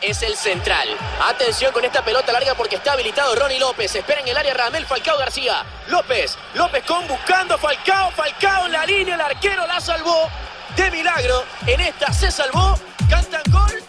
Es el central. Atención con esta pelota larga porque está habilitado Ronnie López. Espera en el área Ramel Falcao García. López, López con buscando Falcao, Falcao en la línea, el arquero la salvó. De milagro, en esta se salvó. ¿Cantan gol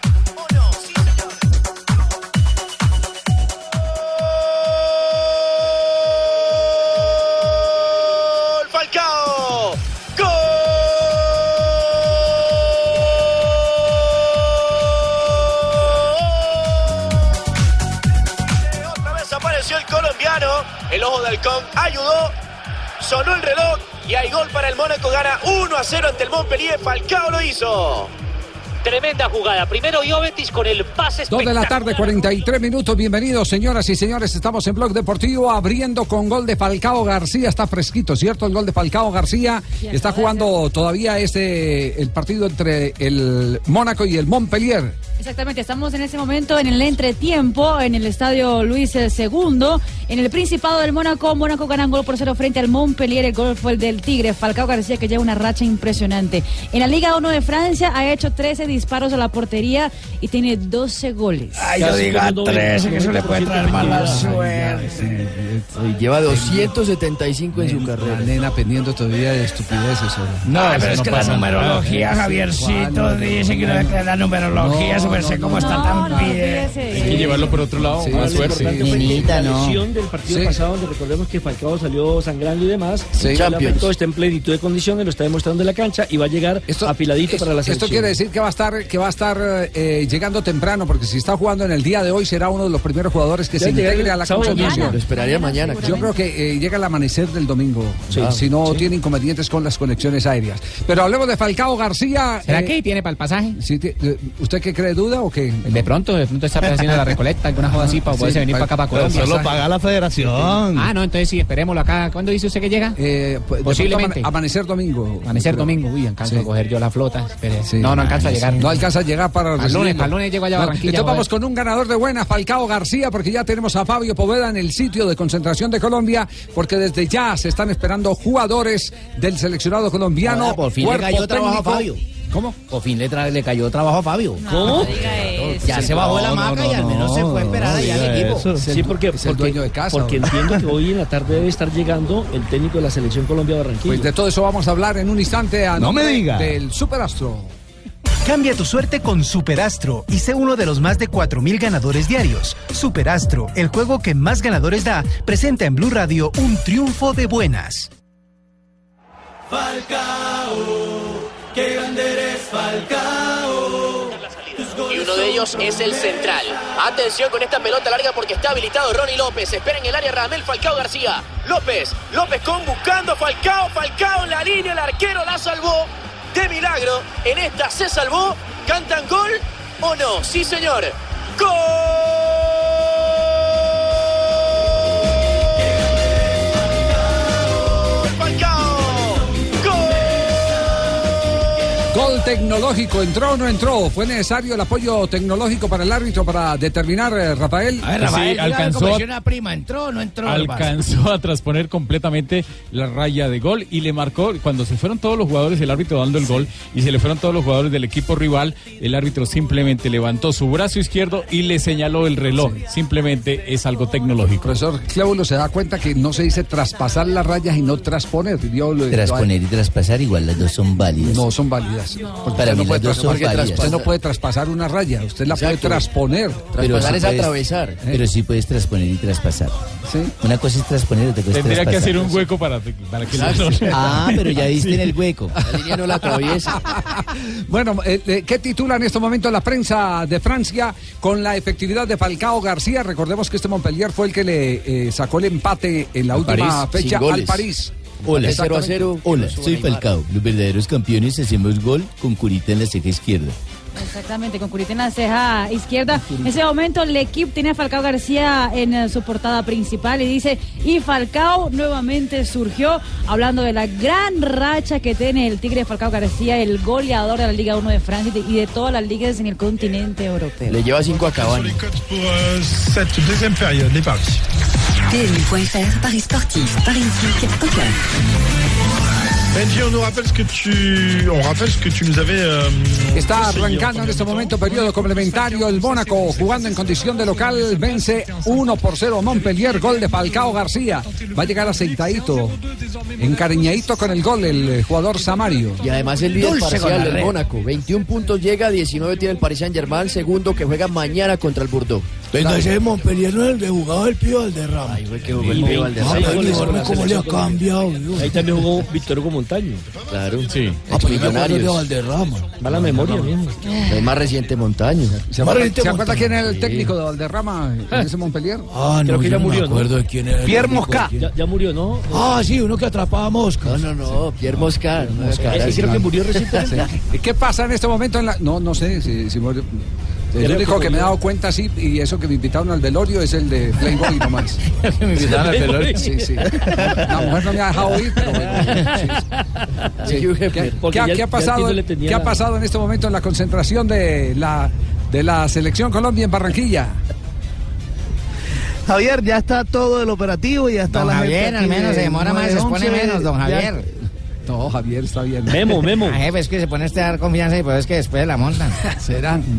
Halcón ayudó. Sonó el reloj y hay gol para el Mónaco. Gana 1 a 0 ante el Montpellier. Falcao lo hizo. Tremenda jugada. Primero Jovetic con el pase Dos de la tarde, espectacular. 43 minutos. Bienvenidos, señoras y señores. Estamos en Blog Deportivo abriendo con gol de Falcao García. Está fresquito, ¿cierto? El gol de Falcao García. Está jugando todavía este el partido entre el Mónaco y el Montpellier. Exactamente, estamos en este momento en el entretiempo en el estadio Luis II, en el Principado del Mónaco. Mónaco gana un gol por cero frente al Montpellier. El gol fue el del Tigre, Falcao García, que lleva una racha impresionante. En la Liga 1 de Francia ha hecho 13 disparos a la portería y tiene 12 goles. Ay, yo diga tres, que eso le puede traer mala suerte. Lleva 275 en su La carrera. nena pendiendo todavía de estupideces. No, pero es que la numerología, Javiercito, dice que no que la numerología, su merced, cómo está tan bien. Hay que llevarlo por otro lado, Sí, más sí, suerte. la no. lesión del partido Sí. pasado, donde recordemos que Falcao salió sangrando y demás. Sí. El Champions. lamento está en plenitud de condiciones, lo está demostrando en la cancha y va a llegar apiladito esto- para la selección. Esto quiere decir que va a estar, que va a estar eh, llegando temprano, porque si está jugando en el día de hoy será uno de los primeros jugadores que Ya se integre a la concentración. Lo esperaría mañana. Yo creo que eh, llega el amanecer del domingo, ah, si no tiene inconvenientes con las conexiones aéreas. Pero hablemos de Falcao García. ¿Será eh, que tiene para el pasaje? sí, eh, ¿Usted qué cree, duda o qué? De pronto, de pronto está haciendo la recolecta, alguna joda así para poderse venir para acá, para Colombia. Solo paga la federación. Ah, no, entonces sí, esperémoslo acá. ¿Cuándo dice usted que llega? Eh, pues, Posiblemente. amanecer domingo. Amanecer domingo. Uy, alcanzo Sí. a coger yo la flota. Sí. no, no alcanzo a llegar. No alcanza a llegar para Al lunes, al lunes llego allá Barranquilla, Entonces vamos con un ganador de buena, Falcao García, porque ya tenemos a Fabio Poveda en el sitio de concentración de Colombia, porque desde ya se están esperando jugadores del seleccionado colombiano. Ah, por fin le cayó trabajo a. Fabio. ¿Cómo? Por fin le, tra- le cayó trabajo a Fabio. No, eso. Ya se bajó de la maca y al menos se fue a esperar allá al equipo. El- Sí, porque, es el porque, dueño de casa. porque ¿no? entiendo que hoy en la tarde debe estar llegando el técnico de la selección Colombia Barranquilla. Pues de todo eso vamos a hablar en un instante a No me diga. del Superastro. Cambia tu suerte con Superastro y sé uno de los más de 4.000 ganadores diarios. Superastro, el juego que más ganadores da, presenta en Blue Radio un triunfo de buenas. Y uno de ellos es el central. Atención con esta pelota larga porque está habilitado Ronnie López. Espera en el área Ramel Falcao García. López, López con buscando Falcao, Falcao en la línea, el arquero la salvó. De milagro, en esta se salvó. ¿Cantan gol o no? Sí, señor. ¡Gol! Gol tecnológico, ¿entró o no entró? ¿Fue necesario el apoyo tecnológico para el árbitro para determinar, eh, Rafael? A ver, Sí, Rafael, dígame alcanzó a- prima, ¿entró o no entró? Alcanzó a transponer completamente la raya de gol y le marcó, cuando se fueron todos los jugadores, el árbitro dando el gol y se le fueron todos los jugadores del equipo rival, el árbitro simplemente levantó su brazo izquierdo y le señaló el reloj. Simplemente es algo tecnológico. Profesor Clébulo se da cuenta que no se dice traspasar las rayas y no transponer. Yo Trasponer y traspasar igual, las dos son válidas. No son válidas. Porque Para usted mí no puede traspasar- válidas. Usted no puede traspasar una raya, usted la puede transponer. Pero Traspasar sí es puedes- atravesar. Pero sí puedes trasponer y traspasar. ¿Sí? Una cosa es trasponer, otra cosa es Tendría que hacer un hueco para, para que Ah, sí. Ah, pero ya diste en el hueco. La línea no la atraviesa. Bueno, eh, eh, ¿qué titula en este momento la prensa de Francia con la efectividad de Falcao García? Recordemos que este Montpellier fue el que le eh, sacó el empate en la última París, fecha al. París. Hola, 0 a Exactamente. 0. Hola, soy Falcao. Los verdaderos campeones hacemos gol con curita en la ceja izquierda. Exactamente, con Curita en la ceja izquierda. En ese momento el equipo tiene a Falcao García en eh, su portada principal y dice, y Falcao nuevamente surgió hablando de la gran racha que tiene el Tigre Falcao García, el goleador de la Liga 1 de Francia y de- y de todas las ligas en el continente europeo. Le lleva 5 a Cavani. PMU.fr, Paris sportif, Paris hippique, poker. Benji, on nous rappelle ce que tu, on rappelle ce que tu nous avais. euh, Está arrancando en este momento periodo complementario. El Mónaco jugando en condición de local vence 1 por 0 Montpellier. Gol de Falcao García. Va a llegar aceitadito, encariñadito con el gol el eh, jugador Samario. Y además el líder Dulce parcial del. Mónaco. 21 puntos llega, 19 tiene el Paris Saint Germain, segundo que juega mañana contra el Bordeaux. Ese Montpellier no es el que jugaba el Pío Valderrama. Ahí fue que jugó el Pío Valderrama. Ah, pero cómo le ha cambiado. Dios. Ahí también jugó Víctor Hugo Montaño. Claro. Sí. Ah, pero acuerdo de. Valderrama. Va la memoria. Es más reciente Montaño. ¿Se acuerda, ¿se acuerda quién era el técnico de Valderrama en ese Montpellier? Ah, Creo no, que murió, me acuerdo de quién era. el Pierre Mosca. Ya, murió, ¿no? Ah, sí, uno que atrapaba moscas. No, no, no, Pierre. Moscar, Ese así. creo que murió recientemente. ¿Y ¿Qué pasa en este momento en la.? No, no sé si. si muere- el Creo único que que me he dado cuenta, sí, y eso que me invitaron al velorio es el de Playboy nomás. me invitaron al velorio. Sí, sí. La mujer no me ha dejado ir, pero bueno, sí. Sí. ¿Qué, ha- ya- qué ha ya pasado, qué ha pasado en este momento en la concentración de la, de la selección Colombia en Barranquilla? Javier, ya está todo el operativo, ya está Don la Javier, gente al menos se demora más, se 911, expone menos, don ya- Javier. No, Javier está bien. Memo, Memo. Ah, jefe, es que se pone este a dar confianza y pues es que después la montan. ¿Será?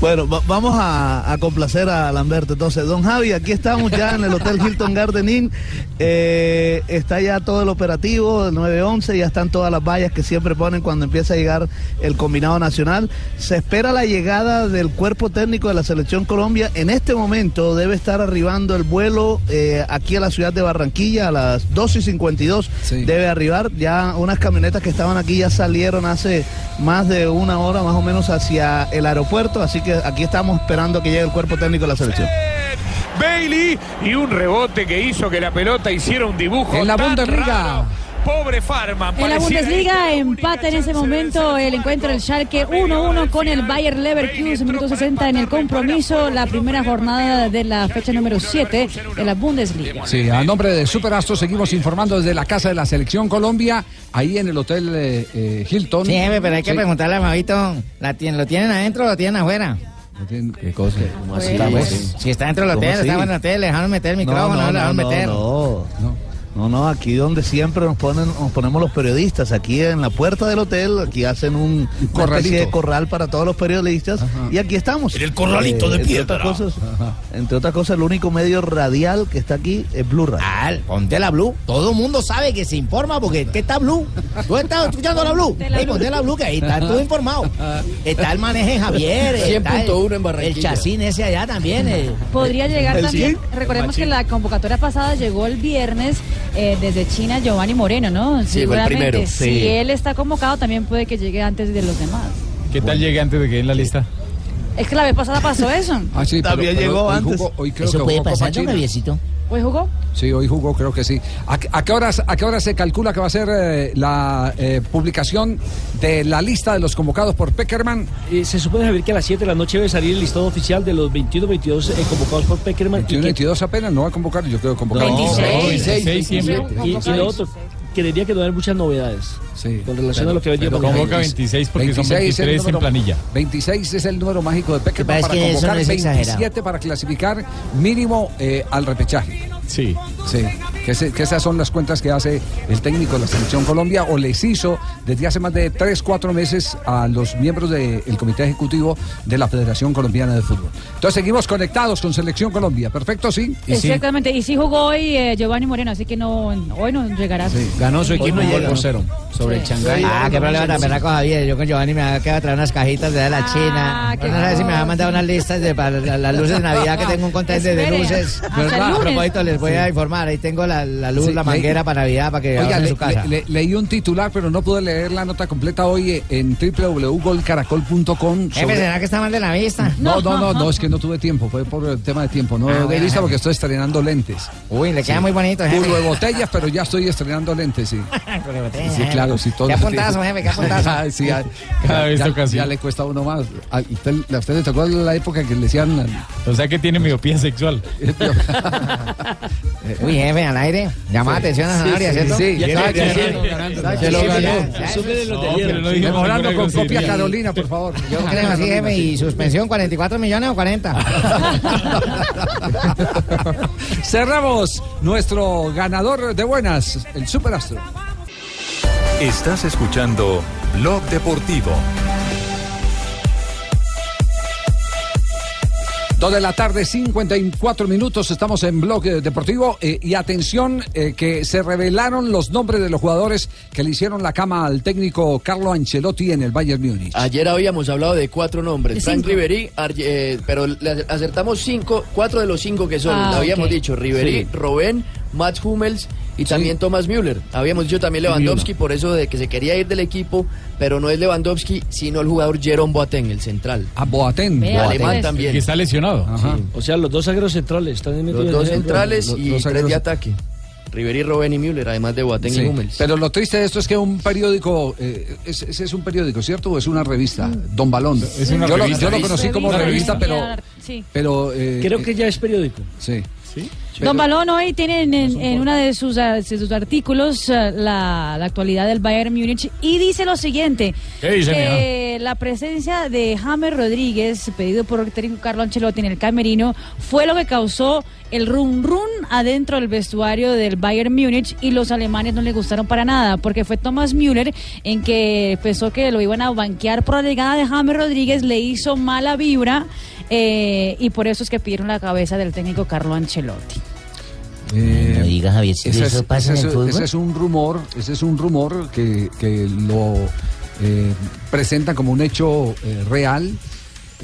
Bueno, va- vamos a, a complacer a Lamberto. Entonces, don Javi, aquí estamos ya en el Hotel Hilton Garden Inn. Eh, está ya todo el operativo del 911, ya están todas las vallas que siempre ponen cuando empieza a llegar el combinado nacional. Se espera la llegada del cuerpo técnico de la Selección Colombia. En este momento debe estar arribando el vuelo eh, aquí a la ciudad de Barranquilla a las 2 y 52. Sí. Debe arribar. Ya unas camionetas que estaban aquí ya salieron hace más de una hora más o menos hacia el aeropuerto. Así que aquí estamos esperando que llegue el cuerpo técnico de la selección. Bailey y un rebote que hizo que la pelota hiciera un dibujo. En la Bundesliga. raro. Pobre Farman. En la Bundesliga empata en ese momento el encuentro del Schalke 1-1 con el Bayer Leverkusen, minuto 60 en el compromiso, la primera jornada de la fecha número 7 de la Bundesliga. Sí, a nombre de Superastro seguimos informando desde la casa de la selección Colombia, ahí en el Hotel eh, eh, Hilton. Sí, pero hay que Sí. preguntarle a Mavito, ¿la tien- ¿lo tienen adentro o lo tienen afuera? ¿Qué cosa? así? Pues, si está dentro del ¿Cómo hotel, así? está en el hotel, le dejaron meter el micrófono, no, le dejaron meter. no, no, no, aquí donde siempre nos ponen, nos ponemos los periodistas, aquí en la puerta del hotel, aquí hacen un corralito. de corral para todos los periodistas y aquí estamos. En el corralito de entre piedra. otras cosas, entre otras cosas, el único medio radial que está aquí es Blue Radio. Ah, ponte la Blue. Todo el mundo sabe que se informa porque ¿qué está Blue? ¿Tú estás escuchando la Blue? Ey, ponte la Blue que ahí está todo informado. Está el maneje Javier. está el- 100.1 en Barranquilla. El chacín ese allá también. eh. Podría llegar ¿El también, recordemos que la convocatoria pasada llegó el viernes eh, desde China Giovanni Moreno, ¿no? Sí, fue el primero. Si él está convocado también puede que llegue antes de los demás. ¿Qué tal llegue antes de que en la lista? Es que la vez pasada pasó eso. Ah, sí, pero- También pero llegó hoy antes. jugó- hoy creo Eso que puede jugó Copa pasar, don China. Javiercito. ¿Hoy jugó? Sí, hoy jugó, creo que sí. ¿A, qué- a qué horas, ¿A qué hora se calcula que va a ser eh, la eh, publicación de la lista de los convocados por Peckerman? Eh, se supone, Javier, que a las 7 de la noche debe salir el listado oficial de los 21-22 eh, convocados por Peckerman. 21, y, que- 22 apenas, no va a convocar, yo creo que convocar. No, 26. 26 siempre. y, y lo otro, creería que no hay muchas novedades Sí. con relación a lo que venía pero. Convoca 26 porque son 26 es el 23 en número- planilla. 26 es el número mágico de Peckerman Pero es para que convocar no es exagerado. 27 para clasificar mínimo eh, al repechaje. Sí. Sí, que, ese- que esas son las cuentas que hace el técnico de la Selección Colombia o les hizo desde hace más de 3, 4 meses a los miembros del Comité Ejecutivo de la Federación Colombiana de Fútbol. Entonces seguimos conectados con Selección Colombia. Perfecto, sí. Y sí. Exactamente, y sí jugó hoy eh, Giovanni Moreno, así que no hoy no llegará. Sí. Ganó su Hoy no llega, ¿no? cero. Sobre el Shanghái. Ah, qué problema tan berraco, Javier. Yo con Giovanni me quedado a traer unas cajitas de la China. qué no sé si me va a mandar unas listas de para la- las luces de Navidad que tengo un contente de luces. hasta el A propósito, les voy a Sí. informar. Ahí tengo la, la luz, Sí, la leí- manguera para Navidad para que Oiga, le- su casa. le- le- leí un titular, pero no pude leer la nota completa hoy en www.golcaracol.com. Jefe, ¿será que está mal de la vista? No, no, no, no, es que no tuve tiempo, fue por el tema de tiempo. No Ah, de bueno, vista porque estoy estrenando lentes. Uy, le queda muy bonito, jefe. Puro de botellas, pero ya estoy estrenando lentes, sí. Botella, Sí, claro, sí, todo. Qué apuntazo, jefe, qué apuntazo. Sí, ya, Cada vez ya- ya le cuesta a uno más. A usted, a usted le tocó la época que le decían. O sea que tiene miopía sexual. Uy, jefe, al aire. Llama la atención a Sanabria, ¿cierto? Sí, se lo ganó. Mejorando con copia. Carolina, por favor. Yo creo así, jefe, y suspensión 44 millones o 40. Cerramos nuestro ganador de buenas, el Superastro. Estás escuchando Blog Deportivo. Dos de la tarde, 54 minutos, estamos en Bloque Deportivo eh, y atención eh, que se revelaron los nombres de los jugadores que le hicieron la cama al técnico Carlo Ancelotti en el Bayern Múnich. Ayer habíamos hablado de cuatro nombres. De Frank. Ribery, eh, pero le acertamos cinco, cuatro de los cinco que son. Ah, habíamos dicho Ribery, Sí. Robben, Mats Hummels y también Thomas Müller. Habíamos dicho también Lewandowski por eso de que se quería ir del equipo, pero no es Lewandowski, sino el jugador Jerome Boateng, el central. A Boateng. Vea, Alemán también. Que está lesionado. Ajá. O sea, los dos zagueros centrales están Los dos centrales los- y los tres de ataque. Ribery, Robben y Müller, además de Boateng Sí, y Hummels. Pero lo triste de esto es que un periódico, eh, ese es un periódico, ¿cierto? ¿O es una revista? Don Balón. Es una yo, lo, revista. yo lo conocí como revista, pero... Sí. pero eh, Creo que ya es periódico. Sí. ¿Sí? Don Balón hoy tiene en, en- una de sus, ah, de sus artículos ah, la, la actualidad del Bayern Múnich y dice lo siguiente, ¿Qué dice, que la presencia de James Rodríguez, pedido por el técnico Carlo Ancelotti en el camerino, fue lo que causó el run run adentro del vestuario del Bayern Múnich y los alemanes no le gustaron para nada, porque fue Thomas Müller en que pensó que lo iban a banquear por la llegada de James Rodríguez, le hizo mala vibra eh, y por eso es que pidieron la cabeza del técnico Carlo Ancelotti. Eh, No digas, Javier, si ese eso es, pasa en el fútbol. ese es un rumor, ese es un rumor que, que lo eh, presentan como un hecho eh, real.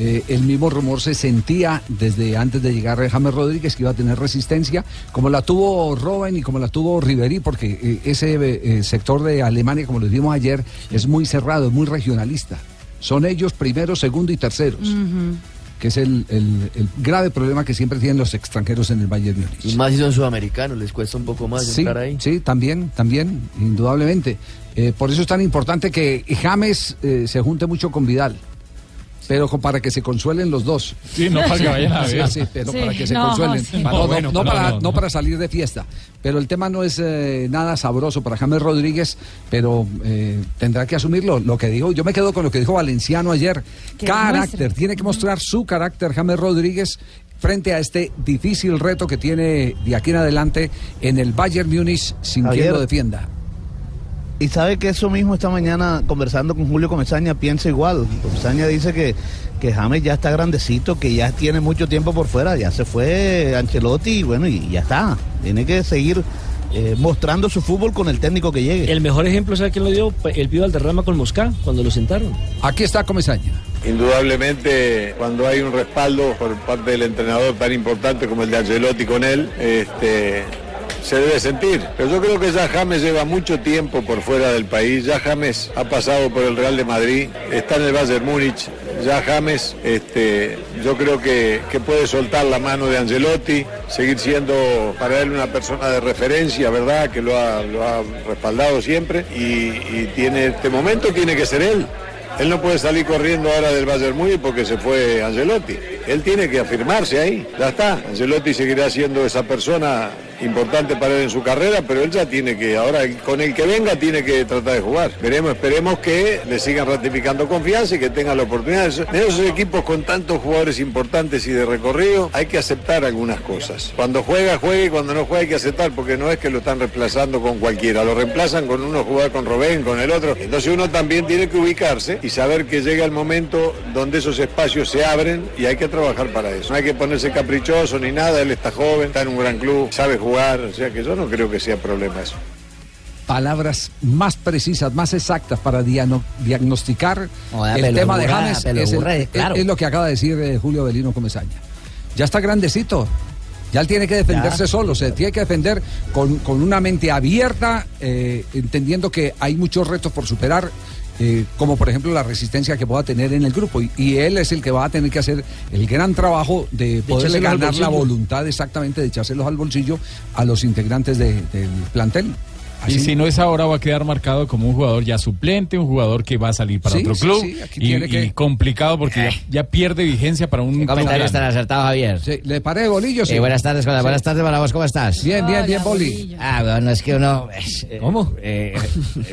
Eh, el mismo rumor se sentía desde antes de llegar James Rodríguez que iba a tener resistencia, como la tuvo Robben y como la tuvo Ribery, porque eh, ese eh, sector de Alemania, como lo dijimos ayer, es muy cerrado, es muy regionalista. Son ellos primero, segundo y terceros, que es el, el- el grave problema que siempre tienen los extranjeros en el Bayern Múnich. Y más si son sudamericanos, les cuesta un poco más Sí, entrar ahí. sí, también, también, indudablemente. Eh, por eso es tan importante que James eh, se junte mucho con Vidal. Pero para que se consuelen los dos. Sí, no para que vayan a Sí, ver. sí, pero Sí, para que se no, consuelen. sí. Para- no, No, bueno, no pero para, no, no no. para salir de fiesta. Pero el tema no es eh, nada sabroso para James Rodríguez, pero eh, tendrá que asumirlo. Lo que dijo, yo me quedo con lo que dijo Valenciano ayer. Que carácter, tiene que mostrar su carácter James Rodríguez frente a este difícil reto que tiene de aquí en adelante en el Bayern Múnich sin quien Javier. lo defienda. Y sabe que eso mismo esta mañana conversando con Julio Comesaña piensa igual. Comesaña dice que, que James ya está grandecito, que ya tiene mucho tiempo por fuera, ya se fue Ancelotti y bueno, y ya está. Tiene que seguir eh, mostrando su fútbol con el técnico que llegue. El mejor ejemplo, ¿sabe quién lo dio? El pibe Valderrama con Moscá, cuando lo sentaron. Aquí está Comesaña. Indudablemente, cuando hay un respaldo por parte del entrenador tan importante como el de Ancelotti con él, este, se debe sentir. Pero yo creo que ya James lleva mucho tiempo por fuera del país, ya James ha pasado por el Real de Madrid, está en el Bayern Múnich, ya James, este, yo creo que, que puede soltar la mano de Ancelotti, seguir siendo para él una persona de referencia, ¿verdad? Que lo ha, respaldado siempre y, y tiene este momento tiene que ser él. Él no puede salir corriendo ahora del Bayern Múnich porque se fue Ancelotti. Él tiene que afirmarse ahí. Ya está. Ancelotti seguirá siendo esa persona importante para él en su carrera, pero él ya tiene que, ahora con el que venga tiene que tratar de jugar. Veremos, esperemos que le sigan ratificando confianza y que tenga la oportunidad. En esos equipos con tantos jugadores importantes y de recorrido, hay que aceptar algunas cosas. Cuando juega, juega y cuando no juega hay que aceptar, porque no es que lo están reemplazando con cualquiera, lo reemplazan con uno jugar con Robén, con el otro. Entonces uno también tiene que ubicarse y saber que llega el momento donde esos espacios se abren y hay que trabajar para eso. No hay que ponerse caprichoso ni nada, él está joven, está en un gran club, sabe jugar, o sea que yo no creo que sea problema eso. palabras más precisas, más exactas para diano- diagnosticar el tema de James es, burra, claro. es lo que acaba de decir eh, Julio Belino Comesaña. Ya está grandecito. Ya él tiene que defenderse Ya. solo, se tiene que defender con, con una mente abierta, eh, entendiendo que hay muchos retos por superar, eh, como por ejemplo la resistencia que pueda tener en el grupo. Y, y él es el que va a tener que hacer el gran trabajo de poderle ganar la voluntad exactamente de echárselos al bolsillo a los integrantes de- del plantel. Y si no es ahora, va a quedar marcado como un jugador ya suplente, un jugador que va a salir para Sí, otro sí, club. sí, aquí y, tiene que- y complicado porque ya, ya pierde vigencia para un Comentarios tan acertados, Javier. Sí, ¿Le paré, Bolillo? Sí. Eh, buenas tardes, Cola. Sí. Buenas tardes para vos, ¿cómo estás? Bien, bien, bien, Boli. Ah, bueno, es que uno... ¿Cómo?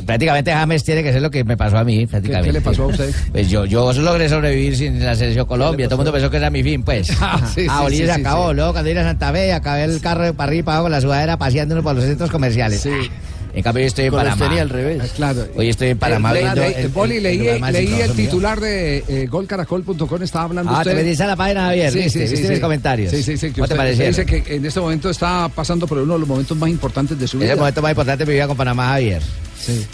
prácticamente James tiene que ser lo que me pasó a mí, prácticamente. qué le pasó a usted? Pues yo, yo logré sobrevivir sin la selección Colombia. Todo el mundo pensó que era mi fin, pues. Ah, sí, sí, Bolivia sí, se sí, acabó. sí. Luego cuando vine a Santa Fe, acabé el carro de para arriba y para abajo con la sudadera paseándonos por los centros comerciales. En cambio, yo estoy en Panamá. tenía al revés. Claro. Hoy estoy en Panamá viendo... el- Boli, el- leí, el lugar más leí el titular de eh, golcaracol.com, estaba hablando Ah, usted. te metiste a la página, Javier, ¿viste? ¿Viste mis comentarios? Sí, sí, sí. ¿Cómo te usted- dice que en este momento está pasando por uno de los momentos más importantes de su Es vida. el momento más importante de mi vida con Panamá, Javier.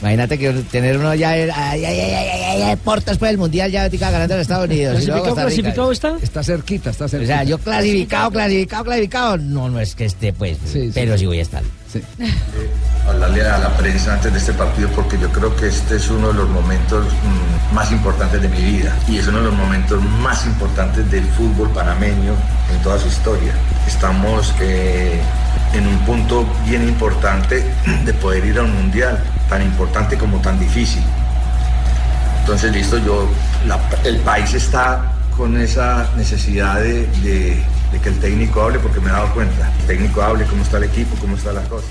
Imagínate que tener uno ya, ay, ay, ay, ay, por el mundial ya ahorita ganando en Estados Unidos. luego ¿Clasificado, clasificado está? Está cerquita, está O cerquita. sea, yo clasificado, clasificado, clasificado. No, no es que esté, pues. pero sí voy a estar. hablarle a la prensa antes de este partido porque yo creo que este es uno de los momentos mm, más importantes de mi vida y es uno de los momentos más importantes del fútbol panameño en toda su historia. Estamos eh, en un punto bien importante de poder ir a un mundial, tan importante como tan difícil. Entonces, listo, yo, el país está con esa necesidad de, de- de que el técnico hable porque me he dado cuenta. El técnico hable cómo está el equipo, cómo está la cosa.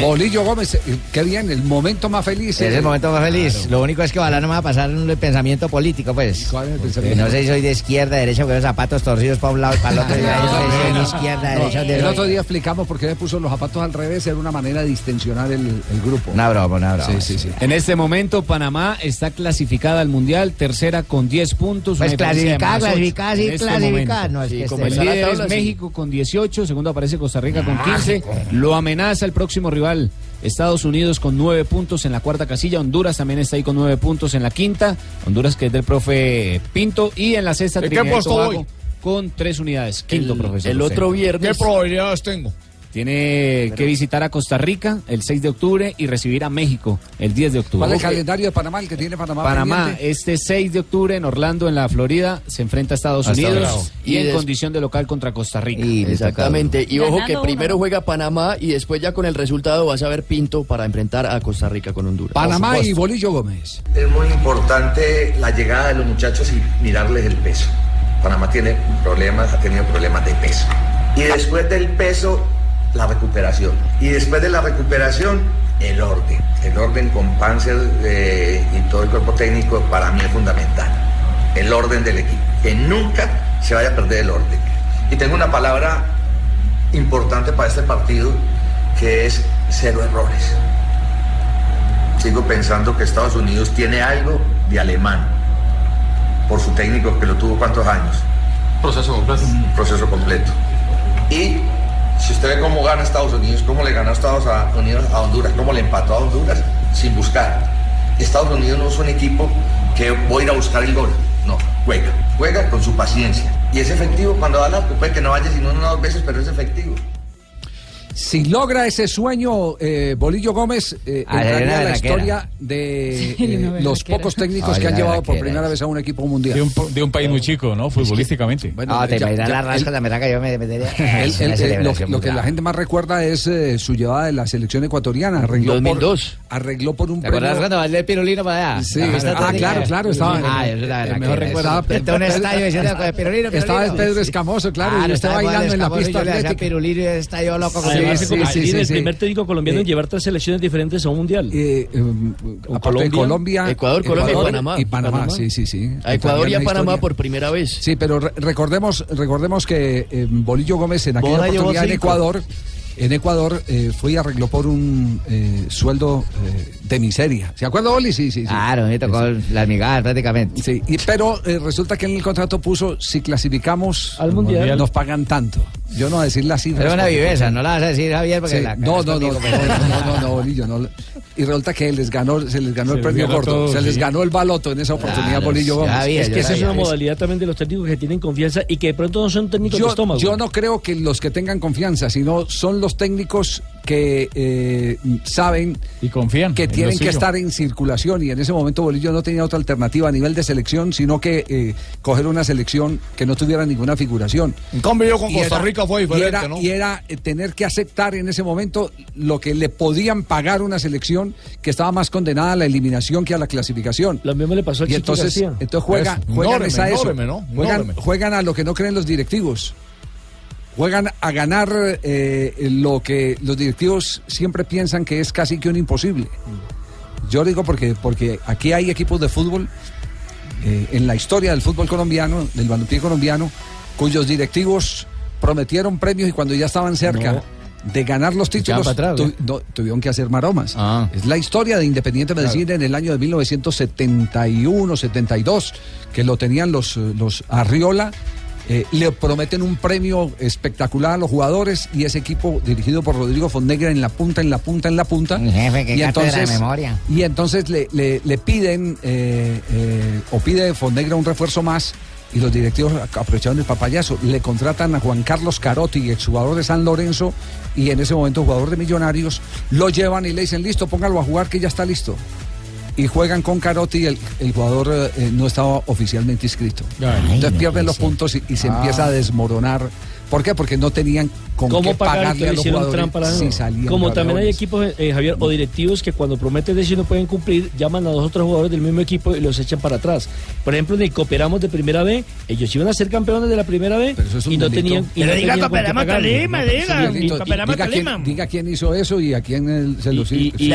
Bolillo Gómez, eh, qué bien, el momento más feliz. Es eh. el momento más feliz. Lo único es que ojalá no me va a pasar un pensamiento político, pues. ¿Cuál es el Eh, pensamiento? No sé si soy de izquierda, derecha, con los zapatos torcidos para un lado y para el otro. de No, izquierda, no, derecha, el de otro día explicamos por qué me puso los zapatos al revés, era una manera de distensionar el, el grupo. Una broma, una broma. Sí, sí, sí. En este momento, Panamá está clasificada al Mundial, tercera con 10 puntos. Pues clasificada, clasificada, sí, este clasificada, no, es Sí, que como esté- el líder es. México con 18, segundo aparece Costa Rica con 15. Lo amenaza el próximo rival. Estados Unidos con 9 puntos en la cuarta casilla. Honduras también está ahí con 9 puntos en la quinta. Honduras que es del profe Pinto. Y en la sexta, ¿En qué Trinidad y puesto Tobago voy? con 3 unidades. Quinto, El- profesor. el otro viernes- ¿Qué probabilidades tengo? Tiene que visitar a Costa Rica el 6 de octubre y recibir a México el 10 de octubre. ¿Cuál es el calendario de Panamá, el que tiene Panamá? Panamá, pendiente? este 6 de octubre en Orlando, en la Florida, se enfrenta a Estados Hasta Unidos bravo. y, Y en des- condición de local contra Costa Rica. Exactamente. Y ojo que primero juega Panamá y después ya con el resultado vas a ver Pinto para enfrentar a Costa Rica con Honduras. Panamá y. Bolillo Gómez. Es muy importante la llegada de los muchachos y mirarles el peso. Panamá tiene problemas, ha tenido problemas de peso. Y después del peso, la recuperación. Y después de la recuperación, el orden. El orden con Panzer eh, y todo el cuerpo técnico para mí es fundamental. El orden del equipo. Que nunca se vaya a perder el orden. Y tengo una palabra importante para este partido que es cero errores. Sigo pensando que Estados Unidos tiene algo de alemán por su técnico que lo tuvo cuántos años. Proceso completo. proceso completo. Y si usted ve cómo gana Estados Unidos, cómo le ganó Estados Unidos a Honduras, cómo le empató a Honduras, sin buscar. Estados Unidos no es un equipo que voy a ir a buscar el gol. No, juega. Juega con su paciencia. Y es efectivo cuando da la puede que no vaya sino una o dos veces, pero es efectivo. Si logra ese sueño, eh, Bolillo Gómez eh, Ah, entraría en la historia de eh, los pocos técnicos que han llevado por primera vez a un equipo mundial. De un, de un país muy chico, ¿no? Futbolísticamente. Bueno, Ah, te ya- ya- la rasca la que yo me metería. el- el- el- lo, lo que la gente más recuerda es eh, su llevada de la selección ecuatoriana. Arregló 2002. Por, arregló por un ¿Te acuerdas premio- cuando bailé el pirulino para allá? Sí, ah, claro, claro, estaba- Ah, es la el verdad mejor recuerdo. eso. Frente a un estadio diciendo pirulino. Estaba Pedro Escamoso, claro, y usted estaba bailando en la pista atlética. pirulino y está yo loco con Además, sí, sí, en el sí. primer técnico colombiano en Eh, llevar tres selecciones diferentes a un mundial. Eh, eh, aparte de Colombia, Colombia, Ecuador, Colombia y Panamá. Y Panamá, Panamá. sí, sí, sí. A Ecuador y a Panamá historia. por primera vez. Sí, pero re- recordemos, recordemos que eh, Bolillo Gómez en aquella Boda oportunidad en. Ecuador, en Ecuador eh, fue y arregló por un eh, sueldo eh, de miseria. ¿Se acuerda, Oli? Sí, sí, sí. Claro, me tocó las migajas prácticamente. Sí, y- pero eh, resulta que en el contrato puso, si clasificamos Al Mundial. nos pagan tanto. Yo no voy a decir la cifra. Pero una viveza, no la vas a decir, Javier, porque Sí, la no, no, no, no, no, no, no, Bolillo, no. Y resulta que les ganó, se les ganó Se el premio gordo, se les sí. ganó el baloto en esa oportunidad, Claro, Bolillo había, Es que esa es una modalidad también de los técnicos que tienen confianza y que de pronto no son técnicos de Yo, estómago. yo no creo que los que tengan confianza, sino son los técnicos que eh, saben y confían que en tienen que estar en circulación y en ese momento Bolillo no tenía otra alternativa a nivel de selección, sino que eh, coger una selección que no tuviera ninguna figuración. En cambio, yo con Y Costa era- Rica fue y diferente, era, ¿no? y era, eh, tener que aceptar en ese momento lo que le podían pagar una selección que estaba más condenada a la eliminación que a la clasificación. Lo mismo le pasó al Y entonces, entonces juega, Es juegan enorme, es a eso. enorme, ¿no? Juegan, juegan a lo que no creen los directivos. Juegan a ganar eh, lo que los directivos siempre piensan que es casi que un imposible. Yo digo porque, porque aquí hay equipos de fútbol eh, en la historia del fútbol colombiano, del balompié colombiano, cuyos directivos prometieron premios y cuando ya estaban cerca de ganar los títulos atrás, tu- no, tuvieron que hacer maromas. Es la historia de Independiente Medellín en el año de 1971, 72, que lo tenían los, eh, los Arriola. Eh, le prometen un premio espectacular a los jugadores y ese equipo dirigido por Rodrigo Fonnegra en la punta, en la punta, en la punta. jefe, qué y cátedra de entonces, memoria. y entonces le, le- le piden eh, eh, o pide Fonnegra un refuerzo más y los directivos aprovecharon el papayazo. Le contratan a Juan Carlos Carotti, exjugador de San Lorenzo y en ese momento jugador de Millonarios. Lo llevan y le dicen, listo, póngalo a jugar que ya está listo. Y juegan con Carotti y el, el jugador eh, no estaba oficialmente inscrito. Entonces pierden los puntos y, y se Ah. empieza a desmoronar. ¿Por qué? Porque no tenían con ¿Cómo qué pagar pagarle a los hicieron jugadores trampa la si nueva? salían Como también hay equipos, eh, Javier, o directivos que cuando prometen decir no pueden cumplir, llaman a dos otros jugadores del mismo equipo y los echan para atrás. Por ejemplo, en el Cooperamos de primera B, ellos iban a ser campeones de la primera B y no tenían. y no tenían. No, pero eso es un delito. diga, quién, diga quién hizo eso y a quién él se lo Y, y- y-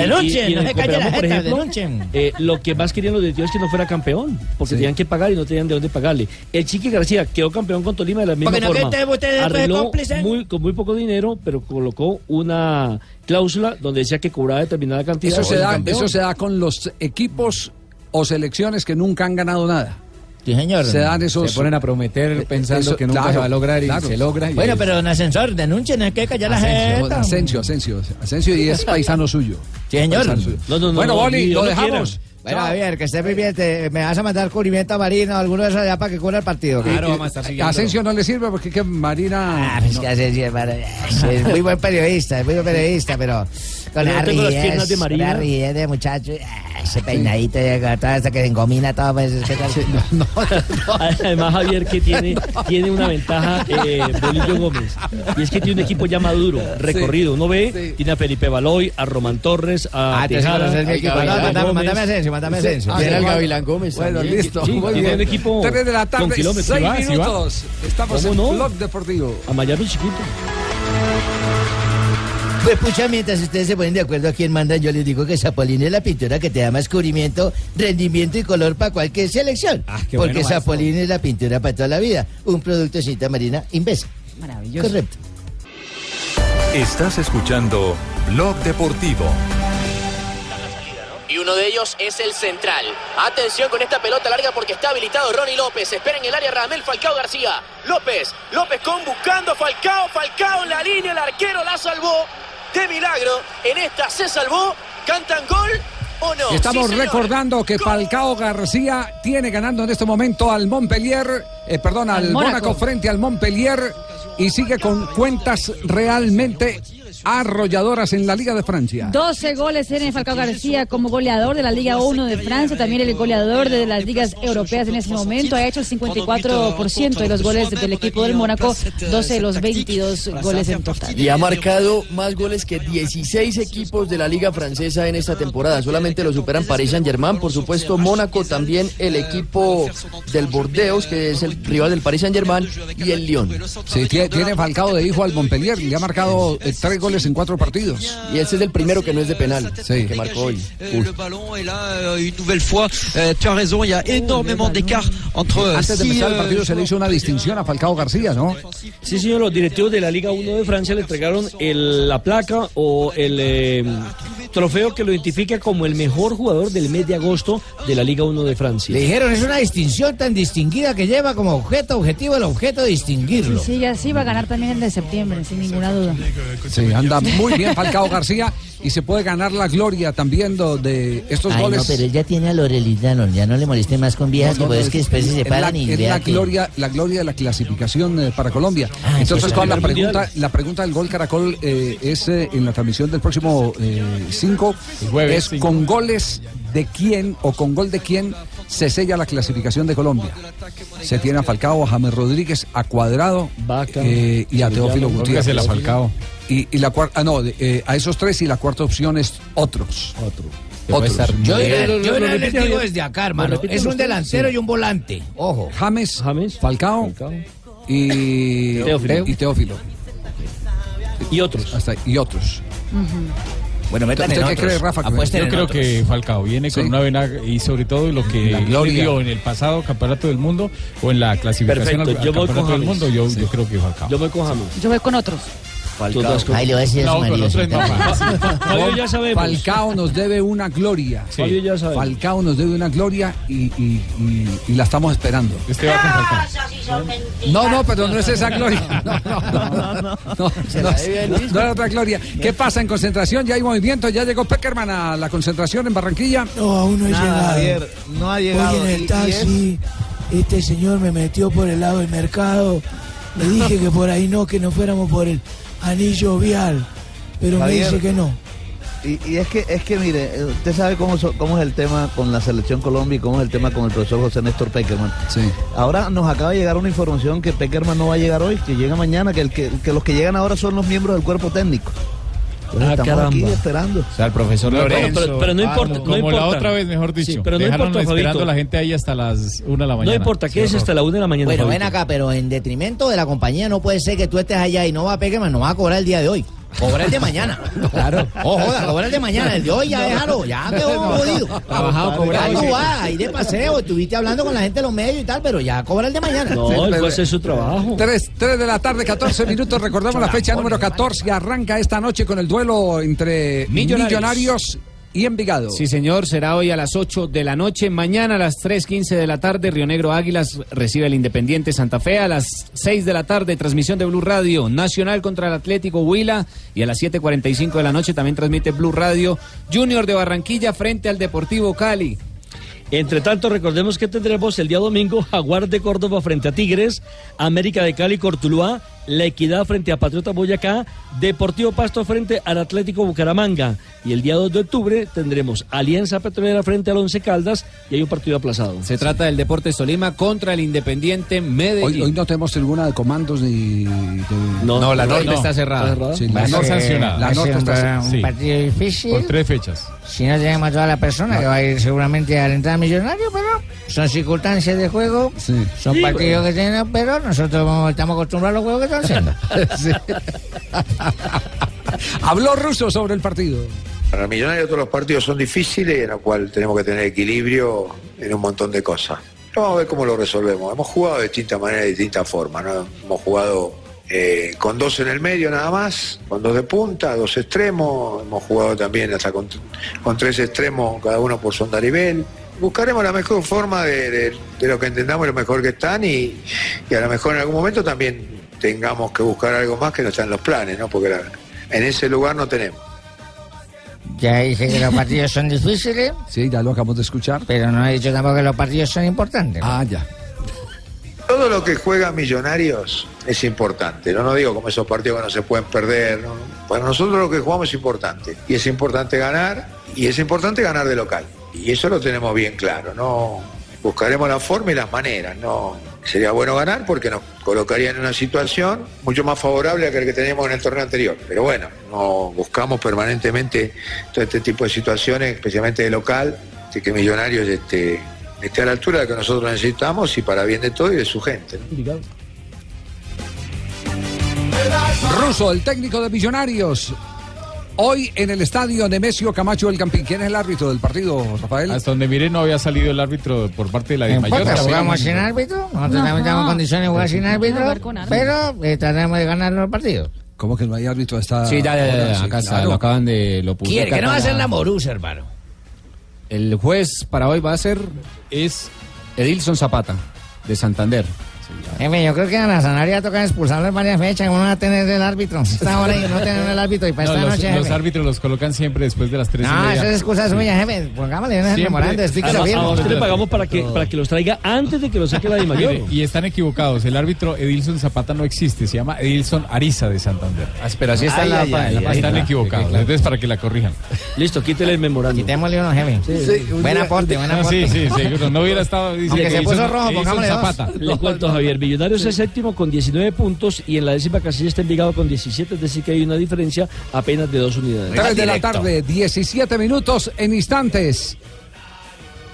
y en el Cooperamos, por ejemplo, denuncien. eh, lo que más querían los directivos es que no fuera campeón, porque tenían que pagar y no tenían de dónde pagarle. El Chiqui García quedó campeón con Tolima de la misma no forma. Arregló muy, con muy poco dinero, pero colocó una cláusula donde decía que cobraba determinada cantidad. Eso se, de da, eso se da con los equipos o selecciones que nunca han ganado nada. Sí, señor. Se dan esos. Se ponen a prometer pensando eso, que nunca claro, se va a lograr y claro. se logra. y Bueno, pero en ascensor, denuncien, hay que callar la gente. Asensio, Asensio, Asensio y es paisano suyo. Sí, señor. Paisano suyo. No, no, no, bueno, no, Boli, lo dejamos. Bueno. Javier, que esté muy bien. te- me vas a mandar cubrimiento a Marina o alguno de esos allá para que cubra el partido. Claro, vamos a estar siguiendo. Asensio no le sirve porque es que Marina. Ah, pues no. que Asensio es, es muy buen periodista, es muy buen periodista, pero con la yo tengo las piernas rigidez, de con la Marina. rigidez de muchacho, ah, ese peinadito, todo hasta que engomina todo, pues, es que tal- Además, Javier, que tiene, tiene una ventaja eh, Bolillo Gómez. Y es que tiene un equipo ya maduro, recorrido. Uno ve, tiene a Felipe Baloy, a Román Torres, a Ah, Tejada, conoces mi a equipo. No, Gavilán mándame, Gómez. mándame a Asensio, mándame a Asensio. Ah. Gavilán Gómez Bueno, también. listo. Sí, muy tiene bien. un equipo Tres de la con tarde, kilómetros. seis Sí va, sí va. minutos. Estamos ¿Cómo en no? Blog Deportivo. A Miami chiquito. Pues pucha, mientras ustedes se ponen de acuerdo a quién manda, yo les digo que Zapolín es la pintura que te da más cubrimiento, rendimiento y color para cualquier selección. Ah, qué Porque bueno, maestro. Zapolín es la pintura para toda la vida. Un producto cinta marina Invesa. Maravilloso. Correcto. Estás escuchando Blog Deportivo. Y uno de ellos es el central. Atención con esta pelota larga porque está habilitado Ronnie López. Espera en el área Ramel Falcao García. López, López con buscando Falcao, Falcao en la línea, el arquero la salvó. De milagro, en esta se salvó. ¿Cantan gol o no? Estamos Sí, recordando que Falcao García tiene ganando en este momento al Montpellier, eh, perdón, al, Al Mónaco. Mónaco. frente al Montpellier y sigue con cuentas realmente arrolladoras en la Liga de Francia. 12 goles tiene Falcao García como goleador de la Liga 1 de Francia, también el goleador de las ligas europeas en ese momento. Ha hecho el 54% de los goles del equipo del Mónaco, 12 de los 22 goles en total. Y ha marcado más goles que 16 equipos de la Liga Francesa en esta temporada. Solamente lo superan Paris Saint-Germain, por supuesto Mónaco, también el equipo del Bordeaux, que es el rival del Paris Saint-Germain, y el Lyon. Sí, tie- tiene Falcao de hijo al Montpellier y le ha marcado eh, tres goles en cuatro partidos. Y ese es el primero que no es de penal, Sí. que marcó hoy. Le là euh, une nouvelle fois. Euh, tu as raison, il y a énormément d'écart entre euh, Antes de empezar el partido se le hizo una distinción a Falcao García, ¿no? Sí, señor, los directivos de la Liga 1 de Francia le entregaron el- la placa o el, eh, trofeo que lo identifica como el mejor jugador del mes de agosto de la Liga 1 de Francia. Le dijeron, es una distinción tan distinguida que lleva como objeto objetivo el objeto de distinguirlo. Sí, ya sí va a ganar también el de septiembre, sin ninguna duda. Sí, anda muy bien Falcao García y se puede ganar la gloria también do- de estos Ay, goles. no, pero él ya tiene a Lorelita, no, ya no le moleste más con viejas, No, no, que pues no, es que después se es separan la, y es la que- gloria, la gloria de la clasificación eh, para Colombia. Ah, Entonces, con la pregunta, Mundial. la pregunta del gol Caracol eh, es eh, en la transmisión del próximo 5 jueves es cinco. con goles de quién o con gol de quién se sella la clasificación de Colombia. Se tiene a Falcao, a James Rodríguez, a Cuadrado eh, y a Teófilo Gutiérrez. la Falcao. Y, y la cuarta, ah, no, de- eh, a esos tres y la cuarta opción es otros. Otro. Otros. Yo, yo repite les digo desde acá, hermano. Es un delantero Sí. y un volante. Ojo. James, Falcao, y Teófilo. y Teófilo. Y otros. Hasta, y otros. Bueno, metan ¿Usted en qué otros. cree, Rafa? Apuesten Yo creo otros. que Falcao viene con Sí. una vena y sobre todo lo que La le gloria. dio en el pasado campeonato del mundo o en la clasificación Perfecto, al, al yo voy con campeonato del mundo, yo, Sí. yo creo que Falcao. Yo voy con James. Yo voy con otros. Falcao. Ahí le voy a decir a No, su marido. también. Fabio ya sabemos. Falcao nos debe una gloria. Sí. Fabio ya sabemos. Falcao nos debe una gloria y, y- y- y la estamos esperando. Este va con Falcao. No, no, pero no es esa gloria. No, no, no. no, es otra gloria. ¿Qué pasa en concentración? Ya hay movimiento. Ya llegó Peckerman a la concentración en Barranquilla. No, aún no he Nada, llegado. Javier, no ha llegado. Hoy en Y- el y taxi, este señor me metió por el lado del mercado. Le dije que por ahí no, que no fuéramos por el anillo vial. Pero Javier. me dice que no. Y, y es que es que mire, eh, usted sabe cómo, so- cómo es el tema con la selección Colombia y cómo es el tema con el profesor José Néstor Peckerman. Sí. Ahora nos acaba de llegar una información que Peckerman no va a llegar hoy, que llega mañana, que, el que, que los que llegan ahora son los miembros del cuerpo técnico. Entonces Ah, estamos aquí caramba. esperando. O sea, el profesor No, Lorenzo. bueno, pero- pero no importa, Armo. no Como la importa. otra vez, mejor dicho. Sí, pero no Dejaron importa, esperando a la gente ahí hasta las 1 de la No mañana. importa, ¿qué es hasta la una de la mañana? Bueno, Fabito? ven acá, pero en detrimento de la compañía no puede ser que tú estés allá y no va a Peckerman, no va a cobrar el día de hoy. Cobra el de mañana. Claro. Oh, joda, cobra el de mañana. El de hoy ya déjalo, ya quedó jodido. Trabajado, Ya cobrado. tú vas ahí de paseo, estuviste hablando con la gente de los medios y tal, pero ya cobra el de mañana. No, a hacer su trabajo. 3, de la tarde, 14 minutos. Recordemos la fecha número 14. Arranca esta noche con el duelo entre Millonarios. Millonarios, y Envigado. Sí, señor, será hoy a las 8 de la noche. Mañana a las 3.15 de la tarde, Río Negro Águilas recibe el Independiente Santa Fe. A las 6 de la tarde, transmisión de Blue Radio, Nacional contra el Atlético Huila. Y a las 7.45 de la noche también transmite Blue Radio, Junior de Barranquilla frente al Deportivo Cali. Entre tanto, recordemos que tendremos el día domingo Jaguar de Córdoba frente a Tigres, América de Cali Cortuluá, La Equidad frente a Patriota Boyacá, Deportivo Pasto frente al Atlético Bucaramanga. Y el día 2 de octubre tendremos Alianza Petrolera frente al Once Caldas y hay un partido aplazado. Se trata del Deportes Tolima contra el Independiente Medellín. Hoy, hoy no tenemos tribuna de comandos ni. de- No, la norte no. está cerrada. ¿Está cerrada? Sí, Va a ser sancionada. La norte está un sí. partido difícil. Por tres fechas. Si no tenemos a toda la persona que va a ir seguramente a la entrada millonario, pero son circunstancias de juego, Sí. son Sí, partidos que tienen, pero nosotros estamos acostumbrados a los juegos que están haciendo. Sí. Habló Russo sobre el partido. Para Millonarios todos los partidos son difíciles en los cuales tenemos que tener equilibrio en un montón de cosas. Vamos a ver cómo lo resolvemos. Hemos jugado de distintas maneras, de distintas formas. ¿no? Hemos jugado eh, con dos en el medio nada más, con dos de punta, dos extremos. Hemos jugado también hasta con, con tres extremos, cada uno por sonda nivel. Buscaremos la mejor forma de, de- de lo que entendamos, lo mejor que están y, y a lo mejor en algún momento también tengamos que buscar algo más que no está en los planes, ¿no? porque la- en ese lugar no tenemos. Ya dije que los partidos son difíciles, Sí, ya lo acabamos de escuchar. pero no he dicho tampoco que los partidos son importantes. Ah, ya. Todo lo que juega Millonarios es importante. No, no digo como esos partidos que no se pueden perder. ¿no? Para nosotros lo que jugamos es importante. Y es importante ganar. Y es importante ganar de local. Y eso lo tenemos bien claro. No buscaremos la forma y las maneras. No sería bueno ganar porque nos colocaría en una situación mucho más favorable a el que teníamos en el torneo anterior. Pero bueno, no buscamos permanentemente todo este tipo de situaciones, especialmente de local, de que Millonarios este, esté a la altura de lo que nosotros necesitamos y para bien de todo y de su gente. ¿no? Russo, el técnico de Millonarios. Hoy en el estadio Nemesio Camacho del Campín. ¿Quién es el árbitro del partido, Rafael? Hasta donde miré no había salido el árbitro por parte de la No DIMAYOR. también. jugamos sin árbitro, nosotros No. también estamos en condiciones de jugar sin árbitro, pero eh, trataremos de ganar los partidos. ¿Cómo que no hay árbitro a esta Sí, ya, ya, ya, hora? ya, Sí, acá está, claro. lo acaban de... Lo ¿Quiere? ¿Que no va a ser la Morusa, hermano? El juez para hoy va a ser es Edilson Zapata de Santander. Jefe, yo creo que a la Zanahoria toca expulsarlo en varias fechas. Uno va a tener el árbitro. Esta hora y no tener el árbitro y para No, esta los, noche, los árbitros los colocan siempre después de las tres No, media. eso es excusa suya, jefe. Pongámosle una Siempre. memoranda, explíquelo bien. a usted le pagamos para que, para que los traiga antes de que los saque la de mayor. Mire, y están equivocados. El árbitro Edilson Zapata no existe. Se llama Edilson Ariza de Santander. pero así está en la- Ay, la ay, página. Están equivocados. Entonces, para que la corrijan. Listo, quítele el memorándum. Quitémosle uno, jefe. buen aporte, buen No, aporte. sí, sí, seguro. No hubiera estado diciendo Aunque se puso rojo, pongámosle. Zapata. Le cuento, Javier. Millonarios es séptimo con 19 puntos y en la décima casilla está Envigado con 17, es decir que hay una diferencia apenas de dos unidades. 3 de la tarde, 17 minutos en instantes.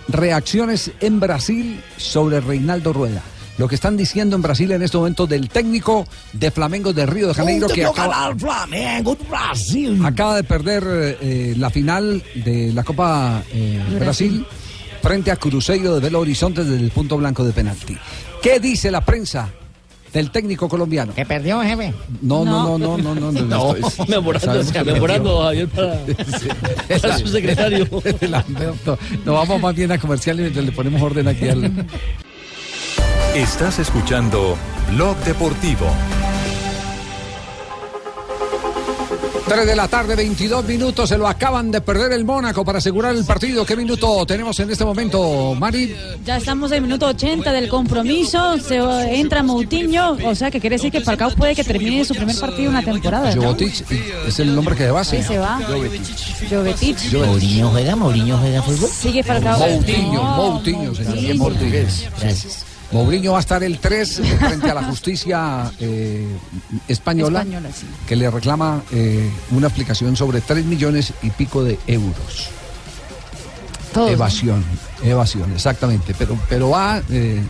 Reacciones en Brasil sobre Reinaldo Rueda. Lo que están diciendo en Brasil en este momento del técnico de Flamengo de Río de Janeiro que acaba, Flamengo Brasil. acaba de perder eh, la final de la Copa eh, Brasil frente a Cruzeiro de Belo Horizonte desde el punto blanco de penalti. ¿Qué dice la prensa del técnico colombiano? Que perdió, jefe. No, no, no, no, no, no. No, es- memorando, Javier, para, para su secretario. Lamberto. No, vamos más bien a comercial y mientras le ponemos orden aquí al. Estás escuchando Blog Deportivo. 3 de la tarde, 22 minutos. Se lo acaban de perder el Mónaco para asegurar el partido. ¿Qué minuto tenemos en este momento, Mari? Ya estamos en el minuto 80 del compromiso. Se entra Moutinho, o sea que quiere decir que Falcao puede que termine su primer partido en la temporada. ¿no? Jovetic es el nombre que de base. Sí, se va. Jovetic. Mourinho juega, Mourinho juega fútbol. Sigue Falcao. Moutinho, No. Moutinho, señor. Sí. Moutinho. Mourinho va a estar el 3 frente a la justicia eh, española, Española, sí. que le reclama eh, una explicación sobre 3 millones y pico de euros. Todos, ¿no? evasión, evasión, exactamente. Pero, pero va, eh,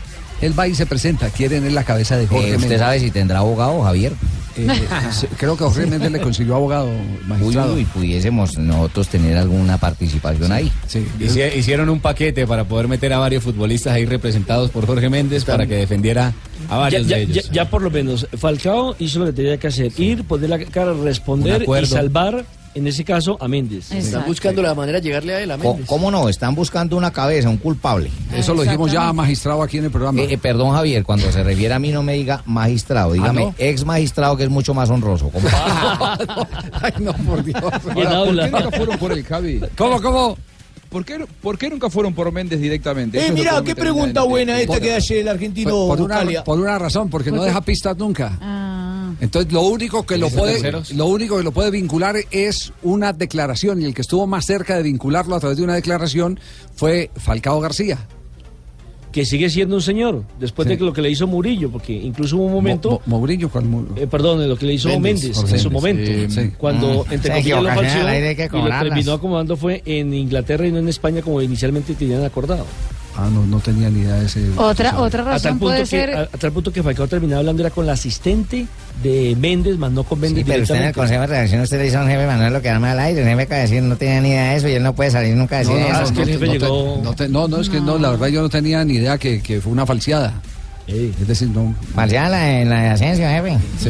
él va y se presenta, quieren en la cabeza de Jorge Eh, ¿Usted Méndez. sabe si tendrá abogado, Javier? Eh, creo que Jorge Méndez le consiguió abogado magistrado. Uy, uy, pudiésemos nosotros tener alguna participación ahí. Sí. Hici- Hicieron un paquete para poder meter a varios futbolistas ahí representados por Jorge Méndez para que defendiera a varios ya- de ellos. ya- ya por lo menos Falcao hizo lo que tenía que hacer, ir, poner la cara, responder y salvar, en ese caso, a Méndez. Están buscando la manera de llegarle a él, a Méndez. ¿Cómo no? Están buscando una cabeza, un culpable. Eso lo dijimos ya magistrado aquí en el programa. Eh, eh, perdón, Javier, cuando se refiere a mí no me diga magistrado, dígame ¿no? ex magistrado que es mucho más honroso. ¿Cómo? Ay, no, por Dios. ¿Quién Ahora, ¿Por qué nunca fueron por el Javi? ¿Cómo, cómo? ¿Por qué, ¿Por qué nunca fueron por Méndez directamente? Eh, mira, qué pregunta buena esta por- que hace el argentino Por, por una, Buscalia. por una razón, porque no deja pistas nunca. Ah. Entonces lo único que lo ¿Dice puede, terceros? lo único que lo puede vincular es una declaración y el que estuvo más cerca de vincularlo a través de una declaración fue Falcao García. Que sigue siendo un señor, después Sí. de lo que le hizo Murillo, porque incluso hubo un momento... Mo- Mo- Mourinho, ¿cuál Mu- Eh, perdón, lo que le hizo Méndez, en su momento. Sí, sí. Cuando, entre comillas, lo falseó y lo cobrarlas. terminó acomodando fue en Inglaterra y no en España como inicialmente tenían acordado. Ah, no, no tenía ni idea de ese. Otra, otra A tal, razón punto puede que, ser. a, a tal punto que Falcao terminaba hablando era con la asistente de Méndez, más no con Méndez Sí, pero usted en el. Consejo de Redacción usted le dice a un jefe Manuel lo que arma al aire. El jefe decir no tenía ni idea de eso y él no puede salir nunca a No, decir no, eso. es que el no, jefe no te- llegó- no te- no, no, es que no, la verdad yo no tenía ni idea que, que fue una falseada. Es decir, no. Marcial, en la de Asensio, jefe. Sí.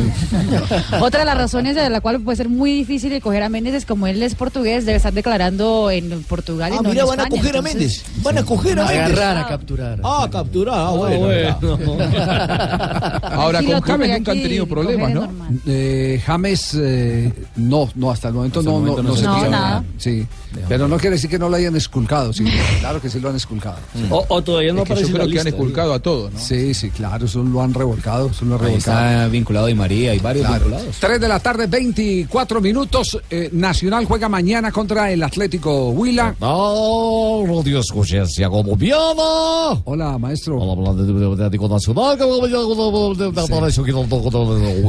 Otra de las razones de la cual puede ser muy difícil de coger a Méndez es como él es portugués, debe estar declarando en Portugal y Ah, no mira, en van a coger a Méndez. Van a coger a Méndez. Agarrar, a capturar. Ah, capturar. Ah, bueno. bueno. Ahora, Sí, con James nunca han tenido problemas, ¿no? Eh, James, eh, no, no, hasta el momento Hasta el no, momento no, no no se No, tiene nada. Sí, pero no quiere decir que no lo hayan esculcado. Sí, claro que sí lo han esculcado. O, o todavía no Es que aparece yo creo que han esculcado a todos, ¿no? Sí, sí, claro, eso lo han revolcado, eso lo han Ahí revolcado. está vinculado Di María, hay varios Claro. vinculados. 3 de la tarde, 24 minutos. Eh, Nacional juega mañana contra el Atlético Huila. No, Radio Escuchencia colombiana. Hola, maestro. Hola, de Atlético Nacional.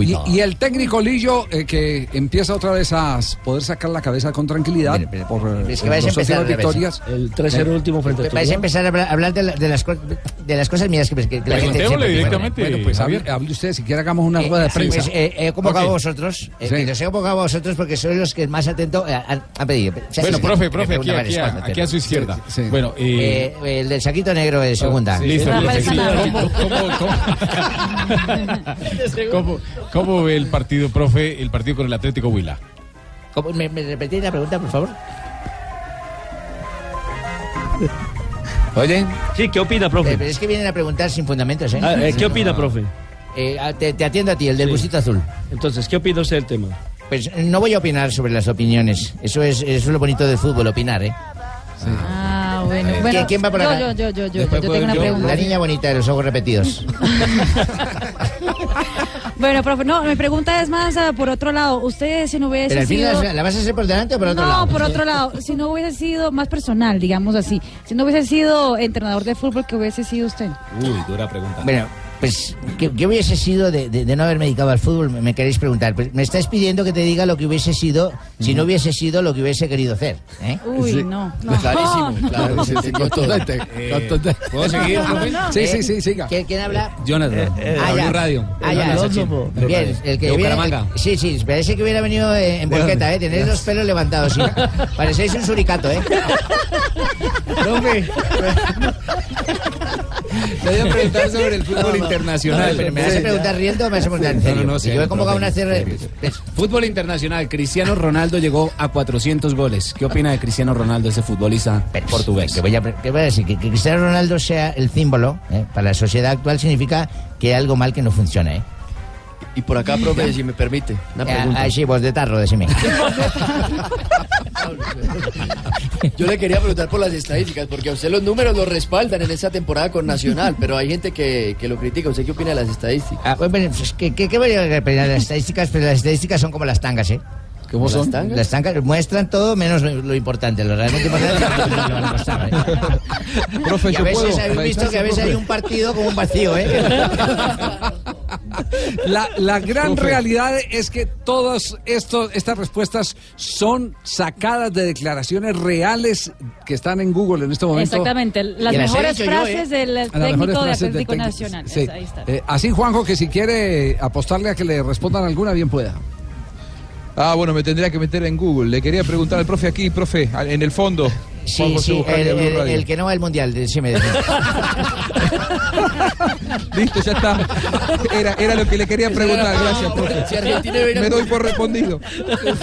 Y, y el técnico Lillo, eh, que empieza otra vez a poder sacar la cabeza con tranquilidad por eh, es que vais a empezar victorias. El 3-0 último frente a Vais a empezar a hablar, hablar de, la- de las, co- de las cosas mías que, que la gente Démosle directamente, Bueno, pues hable, hable usted, si quiere hagamos una rueda de Sí, prensa. pues, eh, he convocado Ok. a vosotros. eh, Sí. los he convocado a vosotros porque sois los que más atento eh, han, han pedido. O sea, Bueno, profe, profe, aquí, aquí, a- aquí a su izquierda. Bueno, eh, Eh, el del saquito negro de segunda. Sí, listo. ¿Cómo, cómo, cómo, cómo- cómo ve el partido, profe, el partido con el Atlético Huila? ¿Cómo? ¿Me, me repetís la pregunta, por favor? Oye. Sí, ¿qué opina, profe? Eh, pero es que vienen a preguntar sin fundamentos, ¿eh? Ah, eh, ¿Qué opina, profe? Eh, ah, te, te atiendo a ti, el del busito azul. Entonces, ¿qué opina usted del tema? Pues no voy a opinar sobre las opiniones. Eso es, eso es lo bonito del fútbol, opinar, ¿eh? Ah, bueno. ¿Quién- bueno quién va por yo, acá? yo, yo, yo, yo, yo tengo una yo. pregunta. La niña bonita de los ojos repetidos. Bueno, profe, no, mi pregunta es más ah, por otro lado. Usted, si no hubiese Pero al fin sido... la, la vas a hacer por delante o por otro no, lado. por otro lado, si no hubiese sido más personal, digamos así, si no hubiese sido entrenador de fútbol, ¿qué hubiese sido usted? Uy, dura pregunta. Bueno, pues, ¿qué, qué hubiese sido de, de- de no haberme dedicado al fútbol? Me, me queréis preguntar. Pues me estáis pidiendo que te diga lo que hubiese sido si no hubiese sido lo que hubiese querido hacer. ¿eh? Uy, no, no. Clarísimo, claro, no. sí, sí, contundente, Eh, contundente. ¿Puedo seguir? Sí, sí, sí, siga. ¿Quién, quién habla? Jonathan, Ah, ya. Radio. Ah, ya. Bien, el que el- sí, sí, parece que hubiera venido eh, en volqueta, ¿eh? Tenéis los pelos levantados, sí. Parecéis un suricato, ¿eh? Le voy a preguntar sobre el fútbol internacional. Pero ¿Me vas a preguntar riendo o me vas a preguntar en serio? No, yo he convocado una hacer... Fútbol internacional. Cristiano Ronaldo llegó a 400 goles. ¿Qué opina de Cristiano Ronaldo, ese futbolista portugués? Que voy a, que voy a decir que, que Cristiano Ronaldo sea el símbolo ¿eh? para la sociedad actual significa que hay algo mal que no funciona, ¿eh? Y por acá, profe, si me permite, una pregunta. Ah, sí, vos de tarro, decime. Yo le quería preguntar por las estadísticas, porque a usted los números lo respaldan en esa temporada con Nacional, pero hay gente que, que lo critica. ¿Usted qué opina de las estadísticas? Ah, pues, bueno, pues, ¿qué, qué, qué de las estadísticas? Pero las estadísticas son como las tangas, ¿eh? ¿Cómo son? Las tangas? Las tangas muestran todo menos lo, importante. Lo realmente importante es lo que van a costar, ¿eh? Profe, y a veces puedo habéis visto que a veces hay un partido como un vacío, ¿eh? La, la gran Profe. realidad es que todas estos, estas respuestas son sacadas de declaraciones reales que están en Google en este momento. Exactamente, las mejores yo, frases del técnico de Atlético. Nacional. Sí. Esa, ahí está. Eh, así, Juanjo, que si quiere apostarle a que le respondan alguna, bien pueda. Ah, bueno, me tendría que meter en Google. Le quería preguntar al profe aquí, profe, en el fondo. Sí, sí, el, que no va al mundial, decime. decime. Listo, ya está. Era, era lo que le quería preguntar. Gracias, profe. Si Argentina hubiera- Me doy por respondido.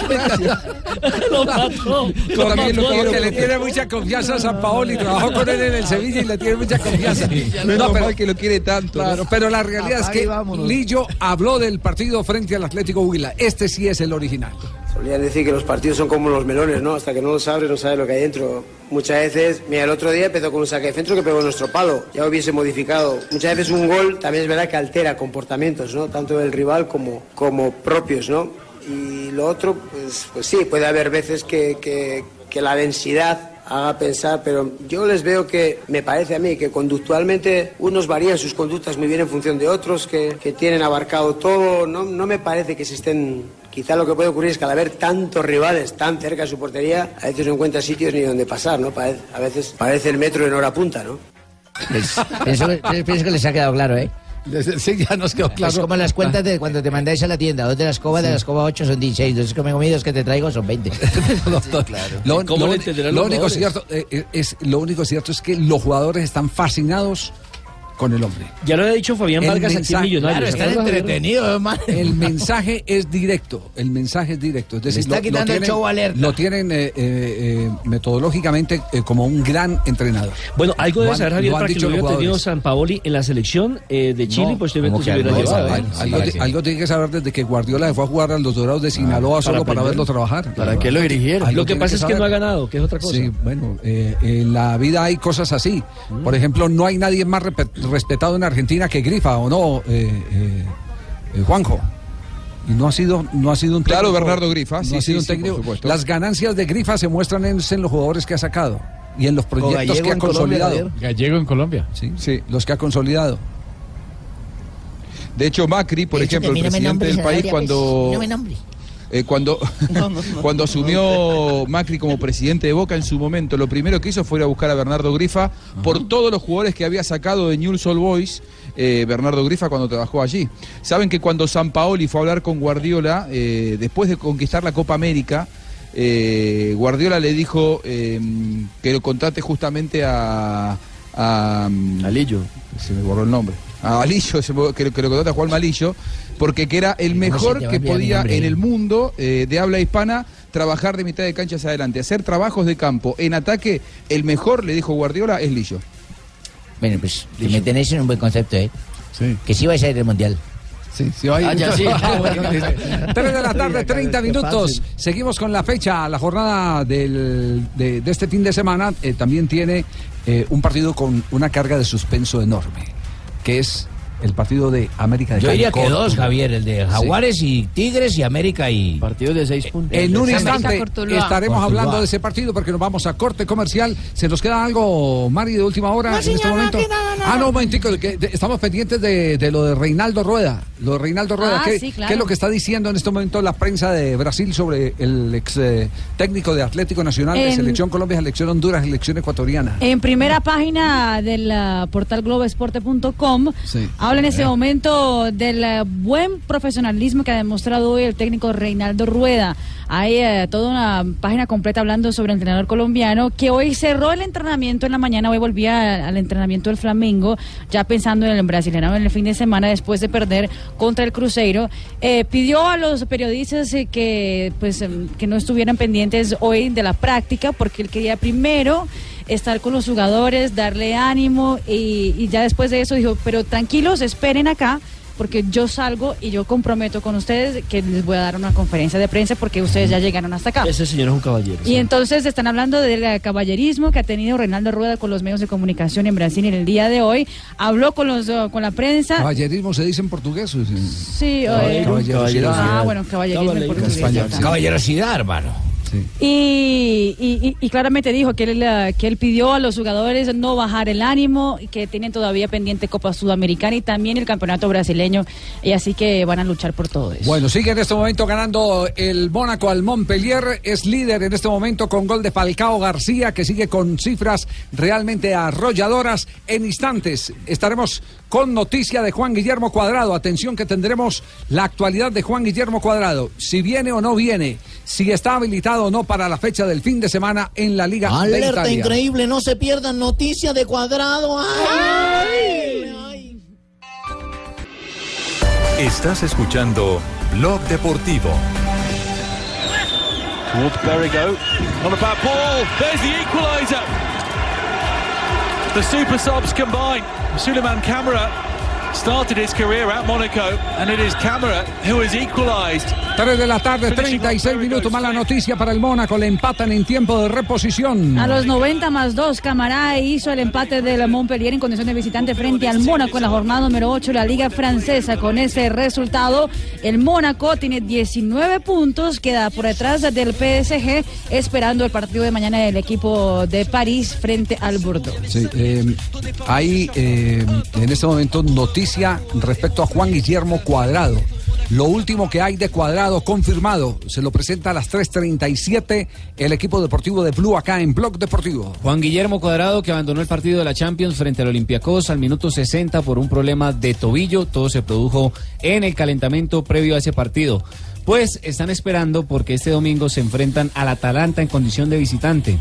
Gracias. Lo mató. También lo Como quiero. que le tiene mucha confianza a San Paoli, trabajó con él en el Sevilla y le tiene mucha confianza. No, pero- que lo quiere tanto. pero la realidad es y que. Lillo habló del partido frente al Atlético Huila. Este sí es el original. Solían decir que los partidos son como los melones, ¿no? Hasta que no los abres no sabes lo que hay dentro. Muchas veces, mira, el otro día empezó con un saque de centro que pegó nuestro palo. Ya hubiese modificado. Muchas veces un gol también es verdad que altera comportamientos, ¿no? Tanto del rival como, como propios, ¿no? Y lo otro, pues, pues sí, puede haber veces que, que, que la densidad haga pensar, pero yo les veo que, me parece a mí, que conductualmente unos varían sus conductas muy bien en función de otros, que, que tienen abarcado todo, no, no me parece que se estén... Quizá lo que puede ocurrir es que al haber tantos rivales tan cerca de su portería, a veces no encuentra sitios ni donde pasar, ¿no? A veces parece el metro en hora punta, ¿no? Pienso que les ha quedado claro, ¿eh? Sí, ya nos quedó claro. Es como las cuentas de cuando te mandáis a la tienda. Dos de la escoba, de la escoba 8 son 16. Dos que me comidos que te traigo son 20. Lo, ¿Cómo lo- único cierto eh, eh, es lo único cierto es que los jugadores están fascinados con el hombre. Ya lo había dicho Fabián El Vargas aquí en mensaje- Millonarios. claro, entretenidos, hermano. El mensaje es directo, el mensaje es directo. Es decir, está quitando el show alerta. Lo tienen eh, eh, eh, metodológicamente eh, como un gran entrenador. Bueno, algo Lo debe saber Javier lo para que lo hubiera tenido. San Paoli en la selección eh, de Chile No, posteriormente ¿cómo se que hubiera algo llevado. Algo, ti- algo tiene que saber desde que Guardiola se fue a jugar a los Dorados de Sinaloa solo para verlo trabajar. ¿Para qué lo dirigieron? Lo que pasa es que no ha ganado, que es otra cosa. Sí, bueno, en la vida hay cosas así. Por ejemplo, no hay nadie más repe- respetado en Argentina que Grifa, ¿o no, eh, eh, eh, Juanjo? Y no ha sido, no ha sido un Claro, técnico- Bernardo Grifa, no sí, ha sido sí, un sí, por técnico. supuesto. Las ganancias de Grifa se muestran en, en los jugadores que ha sacado y en los proyectos que ha Colombia, consolidado. Gallego en Colombia. Sí, Sí. los que ha consolidado. De hecho, Macri, por De hecho, ejemplo, el presidente del país, cuando. pues, No me. Eh, cuando, cuando asumió Macri como presidente de Boca en su momento, lo primero que hizo fue ir a buscar a Bernardo Grifa por todos los jugadores que había sacado de Newell's Old Boys. eh, Bernardo Grifa cuando trabajó allí. Saben que cuando San Paoli fue a hablar con Guardiola, eh, después de conquistar la Copa América, eh, Guardiola le dijo eh, que lo contrate justamente a, a Alillo, se me borró el nombre. A Alillo, que lo contrate a Juan Malillo, porque que era el ¿Cómo se mejor que podía en el mundo eh, de habla hispana trabajar de mitad de cancha hacia adelante, hacer trabajos de campo. En ataque, el mejor, le dijo Guardiola, es Lillo. Bueno, pues me tenéis en un buen concepto, ¿eh? Que sí vais a ir al mundial. Sí, sí va a ir. Ah, ya sí. 3 de la tarde, 30 Qué minutos. Seguimos con la fecha, la jornada del- de, de este fin de semana. eh, también tiene eh, un partido con una carga de suspenso enorme, que es el partido de América de Yo Cali. diría que dos, Javier, el de Jaguares y Tigres y América y... Partidos de seis puntos. En un instante estaremos Cortuluá. hablando de ese partido porque nos vamos a corte comercial. ¿Se nos queda algo, Mari, de última hora en este momento? Ah, no, un momentico, que estamos pendientes de, de lo de Reinaldo Rueda. Lo de Reinaldo Rueda, Ah, ¿qué, sí, claro. qué es lo que está diciendo en este momento la prensa de Brasil sobre el ex eh, técnico de Atlético Nacional de Selección Colombia, Selección Honduras, Selección Ecuatoriana? En primera página del ah, portal globoesporte.com Sí. habla en este Eh. momento del ah, buen profesionalismo que ha demostrado hoy el técnico Reinaldo Rueda. Hay eh, toda una página completa hablando sobre el entrenador colombiano que hoy cerró el entrenamiento en la mañana, hoy volvía al entrenamiento del Flamengo, ya pensando en el brasileño en el fin de semana después de perder contra el Cruzeiro. Eh, pidió a los periodistas eh, que, pues, em, que no estuvieran pendientes hoy de la práctica porque él quería primero estar con los jugadores, darle ánimo y, y ya después de eso dijo, pero tranquilos, esperen acá porque yo salgo y yo comprometo con ustedes que les voy a dar una conferencia de prensa porque ustedes ya llegaron hasta acá. Ese señor es un caballero. Y entonces están hablando del caballerismo que ha tenido Reinaldo Rueda con los medios de comunicación en Brasil en el día de hoy. Habló con los eh, con la prensa. Caballerismo se dice en portugués. sí? Sí, Caballerosidad. Ah, bueno, caballerismo en portugués. Caballerosidad, hermano. Y, y- y- y claramente dijo que él, que él pidió a los jugadores no bajar el ánimo y que tienen todavía pendiente Copa Sudamericana y también el campeonato brasileño y así que van a luchar por todo eso. Bueno, sigue en este momento ganando el Mónaco al Montpellier. Es líder en este momento con gol de Falcao García, que sigue con cifras realmente arrolladoras. En instantes estaremos con noticia de Juan Guillermo Cuadrado. Atención que tendremos la actualidad de Juan Guillermo Cuadrado. Si viene o no viene, si está habilitado o no para la fecha del fin de semana en la Liga de Alerta Italia. increíble, no se pierdan noticias de cuadrado. ¡Ay! Estás escuchando Blog Deportivo. Towards Berrigo. On a back ball. There's the equaliser. The super subs combine. Suleiman Camara started his career at Monaco, and it is Camara who has equalised. 3 de la tarde, 36 minutos. Mala noticia para el Mónaco. Le empatan en tiempo de reposición. A los 90 más 2, Camará hizo el empate del Montpellier en condición de visitante frente al Mónaco en la jornada número 8 de la Liga Francesa. Con ese resultado, el Mónaco tiene 19 puntos, queda por detrás del PSG, esperando el partido de mañana del equipo de París frente al Bordeaux. Sí, eh, hay eh, en este momento respecto a Juan Guillermo Cuadrado. Lo último que hay de Cuadrado confirmado se lo presenta a las 3:37 el equipo deportivo de Blue acá en Blog Deportivo. Juan Guillermo Cuadrado que abandonó el partido de la Champions frente al Olympiacos al minuto 60 por un problema de tobillo. Todo se produjo en el calentamiento previo a ese partido. Pues están esperando porque este domingo se enfrentan al Atalanta en condición de visitante.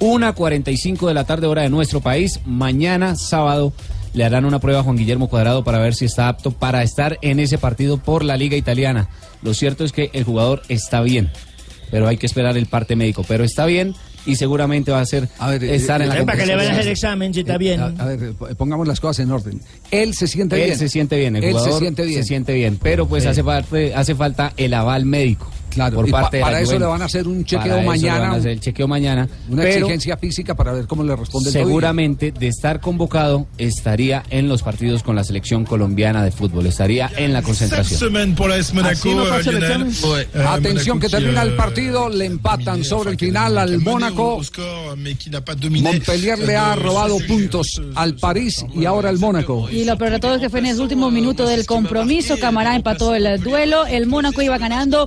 1.45 de la tarde hora de nuestro país. Mañana sábado le harán una prueba a Juan Guillermo Cuadrado para ver si está apto para estar en ese partido por la Liga Italiana. Lo cierto es que el jugador está bien, pero hay que esperar el parte médico. Pero está bien y seguramente va a ser estar en la Para que le vayan a hacer el examen si está bien. A, a ver, eh, pongamos las cosas en orden. Él se siente Él bien. se siente bien, el Él jugador se siente bien. se siente bien, pero pues Sí. hace, parte, hace falta el aval médico. Claro, por pa- parte de la para eso le van a hacer un Para chequeo eso le mañana, van a hacer el chequeo mañana. Una pero exigencia física para ver cómo le responde el seguramente de estar convocado estaría en los partidos con la selección colombiana de fútbol, estaría en la concentración. Así no pasa el euh, Atención que termina el partido, le empatan sobre el final al Mónaco. Montpellier le ha robado puntos al París y ahora al Mónaco. Y lo peor de todo es que fue en el último minuto del compromiso. Camará empató el duelo. El Mónaco iba ganando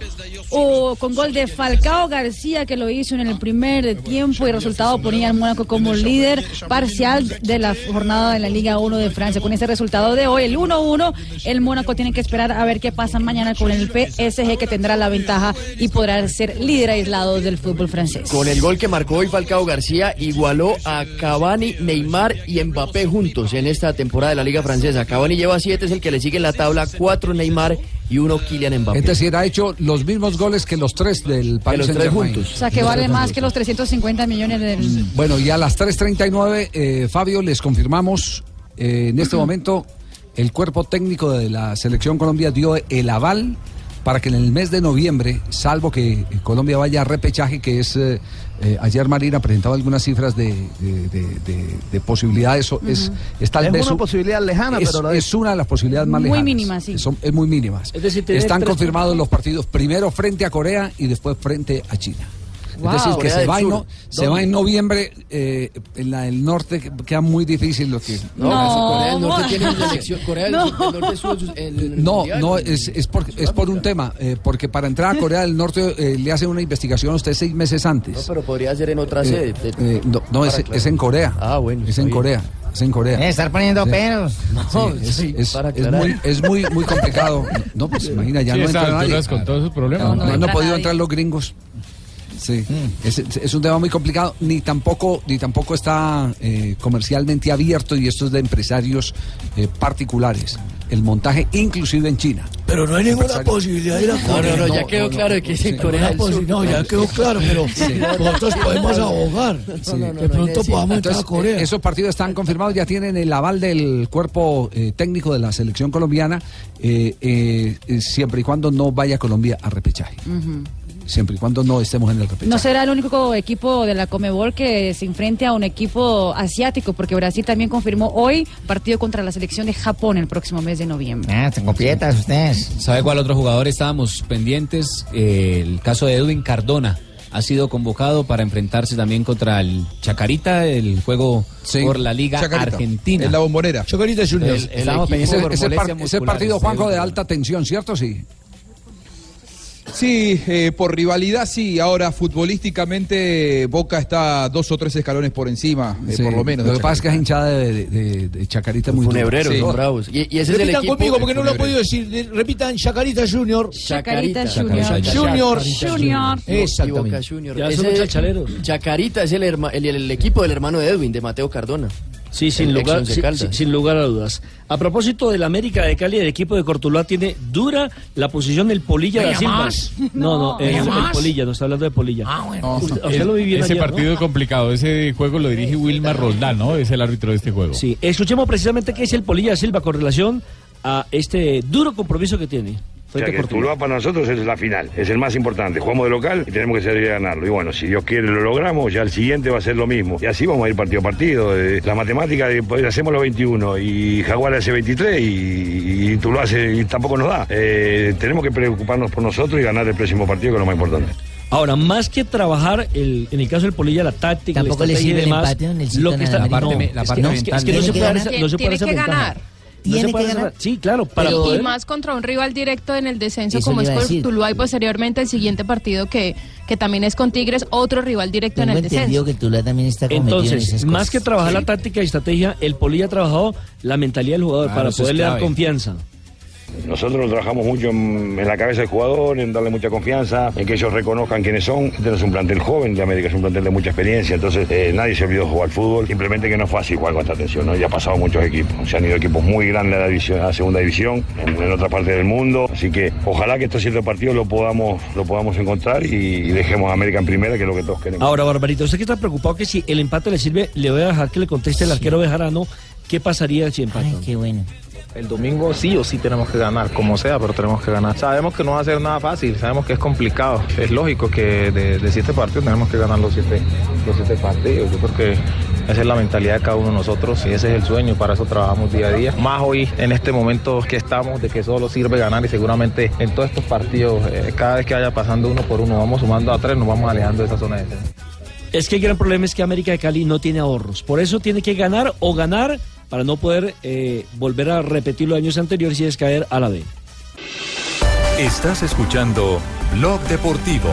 con gol de Falcao García que lo hizo en el primer tiempo y resultado ponía al Mónaco como líder parcial de la jornada de la Liga 1 de Francia. Con ese resultado de hoy, el 1-1, el Mónaco tiene que esperar a ver qué pasa mañana con el PSG que tendrá la ventaja y podrá ser líder aislado del fútbol francés. Con el gol que marcó hoy Falcao García, igualó a Cavani, Neymar y Mbappé juntos en esta temporada de la Liga Francesa. Cavani lleva siete, es el que le sigue en la tabla, cuatro Neymar y uno Kylian Mbappé. Es decir, ha hecho los mismos goles que los tres del Paris Saint-Germain. juntos. O sea que vale más que los 350 millones del... Bueno, y a las 3.39, eh, Fabio, les confirmamos eh, en este momento el cuerpo técnico de la Selección Colombia dio el aval para que en el mes de noviembre, salvo que Colombia vaya a repechaje, que es... eh, eh, ayer Marina presentaba algunas cifras de, de- de- de- de posibilidades. o- es, es tal Es vez una posibilidad lejana, es, pero la es una de las posibilidades más Muy lejanas. mínimas, sí. Son- es muy mínimas. Es decir, Están tres confirmados los partidos primero frente a Corea y después frente a China. Wow. es decir, que Corea se va, en Sur. no- se va en noviembre, eh, en la del norte que- queda muy difícil lo que... No, Corea del Norte no. tiene una selección. Corea del, No. Sur- del Norte estuvo en sus- en el No, Mundial. no, es, es, por, es por un tema, eh, porque para entrar a Corea del Norte eh, le hacen una investigación a usted seis meses No, antes. pero podría ser en otra sede. eh, no, no, es, es en Corea. Ah, bueno. Es en bien. Corea. Es en Corea. Eh, estar poniendo Sí. peros. No, Sí, es, sí, es- muy, es muy, muy complicado. No, pues imagina, ya Sí, no entra nadie. alturas con todos sus problemas. No, No, no, no han podido entrar los gringos. Sí, es, es un tema muy complicado, ni tampoco, ni tampoco está eh, comercialmente abierto y esto es de empresarios eh, particulares. El montaje inclusive en China. Pero no hay ninguna Empresario. posibilidad de ir a No, Corea. no, no, ya quedó claro de que es en Corea del Una Sur. No, ya quedó claro, pero nosotros podemos abogar. No, no, no, de no, pronto sí. podamos entrar a Corea. eh, esos partidos están confirmados, ya tienen el aval del cuerpo eh, técnico de la selección colombiana, eh, eh, eh, siempre y cuando no vaya Colombia a repechaje. Siempre y cuando no estemos en el repechaje. No será el único equipo de la Comebol que se enfrente a un equipo asiático, porque Brasil también confirmó hoy partido contra la selección de Japón el próximo mes de noviembre. Ah, completas ustedes. ¿Sabe cuál otro jugador estábamos pendientes? Eh, el caso de Edwin Cardona. Ha sido convocado para enfrentarse también contra el Chacarita, el juego Sí. por la Liga Chacarita, Argentina. En la bombonera. Chocarita Junior. El- el Estábamos equipo ese, ese par- ese partido, Juanjo, de alta tensión, ¿cierto? Sí. Sí, eh, por rivalidad sí. Ahora, futbolísticamente, Boca está dos o tres escalones por encima, eh, Sí. por lo menos. Lo de que pasa es que es hinchada de, de- de Chacarita muy. Funebreros, Sí. son bravos. Y, y ese es el Repitan equipo. conmigo porque no lo he podido decir. De- Repitan Chacarita Junior. Chacarita Chacarita. Junior. Junior. Junior. Y Boca Exactamente. Junior. Ya son. Chacarita es el, herma- el, el equipo del hermano de Edwin, de Mateo Cardona. Sí, sin lugar, sin, lugar a dudas. A propósito del América de Cali, el equipo de Cortuluá tiene dura la posición del Polilla da ¿Venga Silva. más? No, no, ¿Venga el? Polilla, no está hablando de Polilla. Ah, bueno. Usted, usted lo vivió ese ayer, ¿no? partido es complicado. Ese juego lo dirige Wilmar Roldán, ¿no? Es el árbitro de este juego. Sí, escuchemos precisamente qué es el Polilla da Silva con relación a este duro compromiso que tiene. O Frente sea que. Tuluá para nosotros es la final, es el más importante. Jugamos de local y tenemos que salir a ganarlo. Y bueno, si Dios quiere lo logramos, ya el siguiente va a ser lo mismo. Y así vamos a ir partido a partido. Eh, La matemática, de, pues, hacemos los 21 y Jaguar hace 23 y, y Tuluá hace, y tampoco nos da. Eh, tenemos que preocuparnos por nosotros y ganar el próximo partido, que es lo más importante. Ahora, más que trabajar, el, en el caso del Polilla, la táctica, Tampoco la le estrategia y demás, lo que está... más. La parte no, me- la es parte que no, es que- es que no se puede hacer- que no se puede ganar. hacer Tiene que ventaja. ganar. Tiene que ganar. Sí, claro, para y poder... más contra un rival directo en el descenso Eso como es. Tuluá y posteriormente el siguiente partido que, que también es con Tigres, otro rival directo Tengo en el descenso. que el Tula también está cometido en Entonces, esas más cosas. que trabajar la táctica y estrategia, el Polilla ha trabajado la mentalidad del jugador Claro, para poderle dar confianza. Nosotros trabajamos mucho en, en la cabeza del jugador, en darle mucha confianza, en que ellos reconozcan quiénes son. Este no es un plantel joven, de América es un plantel de mucha experiencia, entonces eh, nadie se olvidó jugar fútbol. Simplemente que no es fácil jugar con esta atención, ¿no? Ya ha pasado muchos equipos. Se han ido equipos muy grandes a la, división, a la segunda división, en, en otra parte del mundo. Así que ojalá que estos siete partidos lo podamos, lo podamos encontrar y, y dejemos a América en primera, que es lo que todos queremos. Ahora, Barbarito, usted que está preocupado que si el empate le sirve, le voy a dejar que le conteste el arquero Bejarano qué pasaría si empatan. Ay, qué bueno. El domingo sí o sí tenemos que ganar, como sea, pero tenemos que ganar. Sabemos que no va a ser nada fácil, sabemos que es complicado. Es lógico que de, siete partidos tenemos que ganar los siete, los siete partidos. Yo creo que esa es la mentalidad de cada uno de nosotros y ese es el sueño, para eso trabajamos día a día. Más hoy, en este momento que estamos, de que solo sirve ganar y seguramente en todos estos partidos, eh, cada vez que vaya pasando uno por uno, vamos sumando a tres, nos vamos alejando de esa zona de defensa. Es que el gran problema es que América de Cali no tiene ahorros. Por eso tiene que ganar o ganar para no poder eh, volver a repetir los años anteriores y es caer a la B. Estás escuchando Blog Deportivo.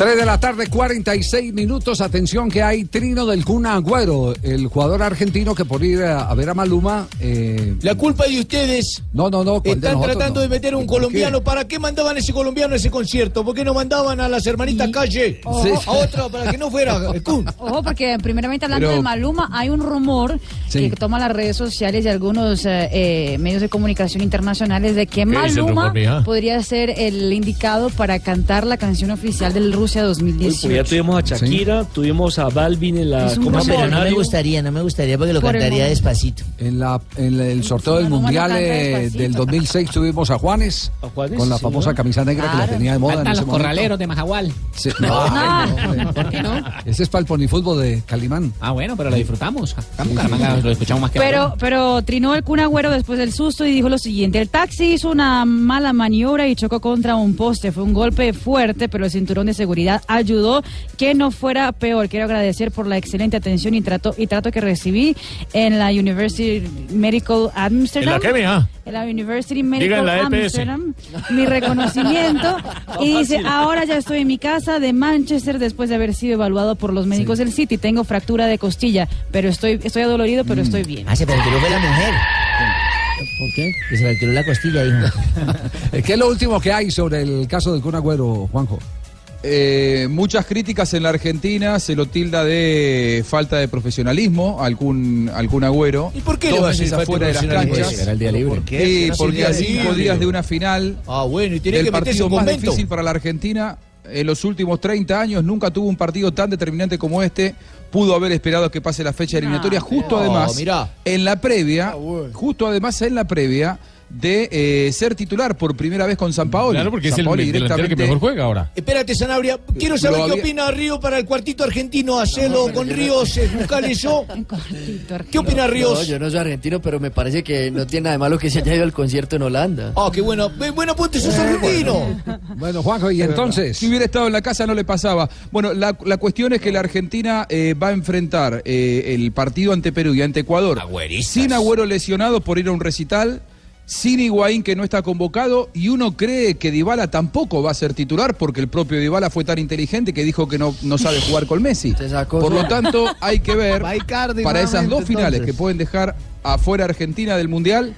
3 de la tarde, 46 minutos. Atención que hay trino del Kun Agüero, el jugador argentino que por ir a, a ver a Maluma. eh, La culpa es de ustedes. No, no, no. ¿cuál de Están nosotros? tratando No. de meter un colombiano. ¿Para qué mandaban ese colombiano a ese concierto? ¿Por qué no mandaban a las hermanitas Calle? Ojo. Sí. A otra para que no fuera el Kun. Ojo, porque primeramente hablando Pero- de Maluma, hay un rumor Sí. que toma las redes sociales y algunos eh, eh, medios de comunicación internacionales de que ¿Qué dice el Maluma rumor, podría ser el indicado para cantar la canción oficial del Rusia Uy, 2018. pues ya tuvimos a Shakira, tuvimos a Balvin en la Copa. No, pero no me gustaría, no me gustaría porque lo Por cantaría despacito. En, la, en el sorteo del Mundial eh, del 2006 tuvimos a Juanes, Juanes, con la sí, famosa ¿no? camisa negra que la tenía de moda en ese los momento. corraleros de Majagual. Sí, no, No. ¿Por qué no? ese es para el ponifútbol de Calimán. Ah, bueno, pero lo disfrutamos. Estamos Caramanga, lo escuchamos más que Pero, pero trinó el Kun Agüero después del susto y dijo lo siguiente: el taxi hizo una mala maniobra y chocó contra un poste. Fue un golpe fuerte, pero el cinturón de seguridad ayudó que no fuera peor. Quiero agradecer por la excelente atención y trato y trato que recibí en la University Medical Amsterdam. ¿En la qué, mija? En la University Medical la EPS. Amsterdam. Mi reconocimiento. y dice, ahora ya estoy en mi casa de Manchester después de haber sido evaluado por los médicos del City. Tengo fractura de costilla, pero estoy, estoy adolorido, pero estoy bien. Ah, se fracturó la mujer. ¿Por qué? Que se fracturó la costilla, hijo. ¿Qué es lo último que hay sobre el caso del Kun Agüero, Juanjo? Eh, muchas críticas en la Argentina, se lo tilda de falta de profesionalismo, algún, algún agüero. ¿Y por qué falta de afuera de las canchas. Era el día libre. ¿Por qué? Sí, porque a cinco días de una final Ah, bueno, y tiene del que meterse partido más convento. difícil para la Argentina en los últimos 30 años, nunca tuvo un partido tan determinante como este. Pudo haber esperado que pase la fecha eliminatoria, justo No, además, mirá. en la previa, Ah, justo además en la previa de eh, ser titular por primera vez con San Paolo. Claro, porque es el delantero que mejor juega ahora. Espérate, Sanabria. Quiero saber qué opina Río para el cuartito argentino. Hacelo con Ríos, eh, buscale eso. ¿Qué opina No, Ríos? yo no soy argentino, pero me parece que no tiene nada de malo que se haya ido al concierto en Holanda. Ah, qué bueno. Bueno, ponte, sos argentino. Bueno, Juanjo, y entonces. Si hubiera estado en la casa no le pasaba. Bueno, la, la cuestión es que la Argentina eh, va a enfrentar eh, el partido ante Perú y ante Ecuador sin Agüero lesionado por ir a un recital, sin Higuaín que no está convocado y uno cree que Dybala tampoco va a ser titular porque el propio Dybala fue tan inteligente que dijo que no, no sabe jugar con Messi. Por lo tanto, hay que ver para esas dos finales que pueden dejar afuera Argentina del Mundial,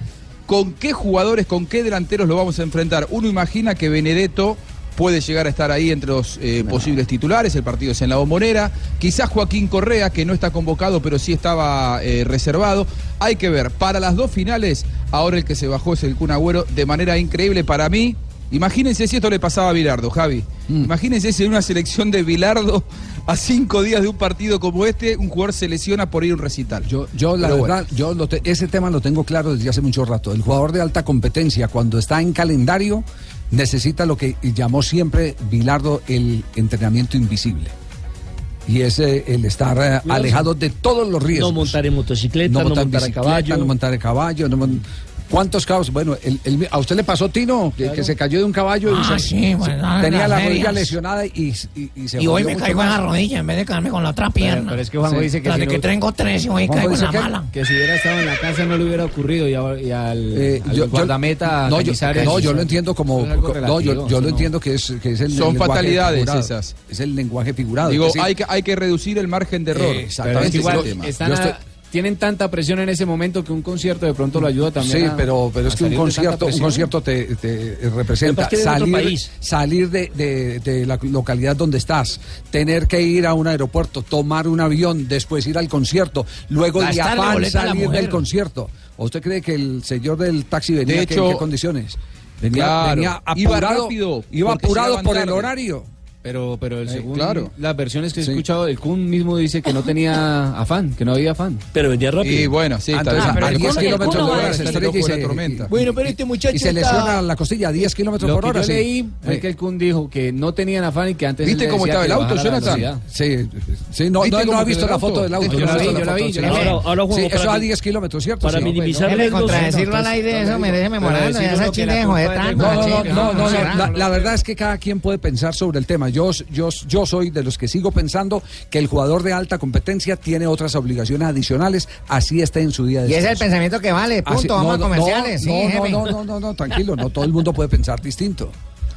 con qué jugadores, con qué delanteros lo vamos a enfrentar. Uno imagina que Benedetto puede llegar a estar ahí entre los eh, posibles titulares, el partido es en la bombonera, quizás Joaquín Correa, que no está convocado, pero sí estaba eh, reservado. Hay que ver, para las dos finales, ahora el que se bajó es el Kun Agüero, de manera increíble para mí. Imagínense si esto le pasaba a Bilardo, Javi. Imagínense si en una selección de Bilardo, a cinco días de un partido como este, un jugador se lesiona por ir a un recital. Yo, yo la Pero bueno. verdad, yo lo te- ese tema lo tengo claro desde hace mucho rato. El jugador de alta competencia, cuando está en calendario, necesita lo que llamó siempre Bilardo el entrenamiento invisible. Y es eh, el estar eh, alejado de todos los riesgos. No montar en motocicleta, no, montar, a bicicleta, caballo. no montar a caballo. no mon- ¿Cuántos caballos? Bueno, el- el- a usted le pasó, Tino, que, que se cayó de un caballo y Ah, se- sí, bueno, en tenía la rodilla lesionada y, y- y se Y hoy me caigo en la rodilla en vez de caerme con la otra pierna. pero es que Juanjo dice que si de no- que tengo tres y hoy Juanjo caigo en la que- mala. Que si hubiera estado en la casa no le hubiera ocurrido y, a- y al, Eh, al yo- yo- guardameta no, yo, Cañizares- no, yo lo entiendo como. No, yo, yo lo no. entiendo que es, que es el Son fatalidades figurado. esas. Es el lenguaje figurado. Digo, hay que, hay que reducir el margen de error. Eh, Tienen tanta presión en ese momento que un concierto de pronto lo ayuda también. Sí, a- pero, pero es a que un concierto, un concierto te, te representa salir, país. salir de, de- de la localidad donde estás, tener que ir a un aeropuerto, tomar un avión, después ir al concierto, luego de afán salir del concierto. ¿O usted cree que el señor del taxi venía De que- hecho, en qué condiciones? Venía, claro, venía iba apurado, rápido, iba apurado por el tarde. horario. Pero, pero el Eh, según claro. las versiones que he Sí. escuchado, el Kun mismo dice que no tenía afán, que no había afán. Pero venía rápido. Y bueno, sí, está Entonces, bien. pero a el 10 Kun- el kilómetros por hora se estrella y se, tormenta. Bueno, pero este muchacho y se está- lesiona la costilla a 10 kilómetros Lo por que hora. yo sí. leí fue que el Kun dijo que no tenían afán y que antes ¿Viste cómo estaba que el auto, Jonathan? Sí, sí, no, ¿Viste no, no ha visto el la foto del auto. Yo la vi, yo la vi, yo sí. eso a mi- 10 kilómetros, ¿cierto? para minimizar riesgos- contradecirlo al aire, eso merece uno esa que chile la de trampa, No, no, no, la verdad es que cada quien puede pensar sobre el tema. Yo, yo, yo soy de los que sigo pensando que el jugador de alta competencia tiene otras obligaciones adicionales, así esté en su día de Y ese es el descanso. pensamiento que vale, punto, Así- vamos no, a no, comerciales. sí, No, no, no, no, no, no, tranquilo, no todo el mundo puede pensar distinto.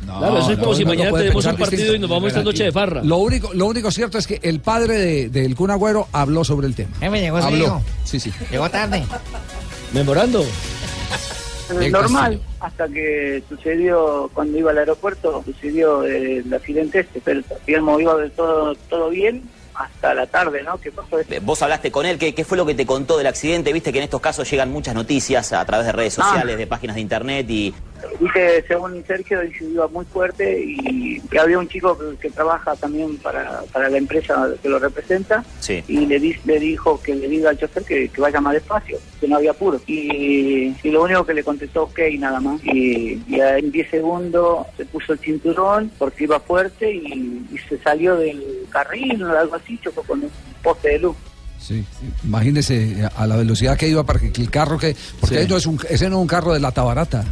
Claro, eso es como si mañana puede tenemos un partido y nos vamos esta noche de farra. Lo único, lo único cierto es que el padre de- del Kun Agüero habló sobre el tema. Jefe, llegó su Habló. hijo. Sí, sí. Llegó tarde. Memorando. Eh, normal, hasta que sucedió cuando iba al aeropuerto, sucedió eh, el accidente este, pero digamos iba de todo, todo bien hasta la tarde, ¿no? ¿Qué pasó? Eh, Vos hablaste con él, ¿qué, qué fue lo que te contó del accidente? Viste que en estos casos llegan muchas noticias a través de redes Ah. sociales, de páginas de internet y... Dice, según Sergio, iba muy fuerte y que había un chico que, que trabaja también para, para la empresa que lo representa Sí. y le, di- le dijo que le diga al chofer que, que vaya más despacio, que no había apuro. Y, y lo único que le contestó, ok, nada más. Y, y en 10 segundos se puso el cinturón porque iba fuerte y, y se salió del carril o algo así, chocó con un poste de luz. Sí, sí. imagínese a la velocidad que iba para que el carro que. Porque Sí. no es un, ese no es un carro de lata barata.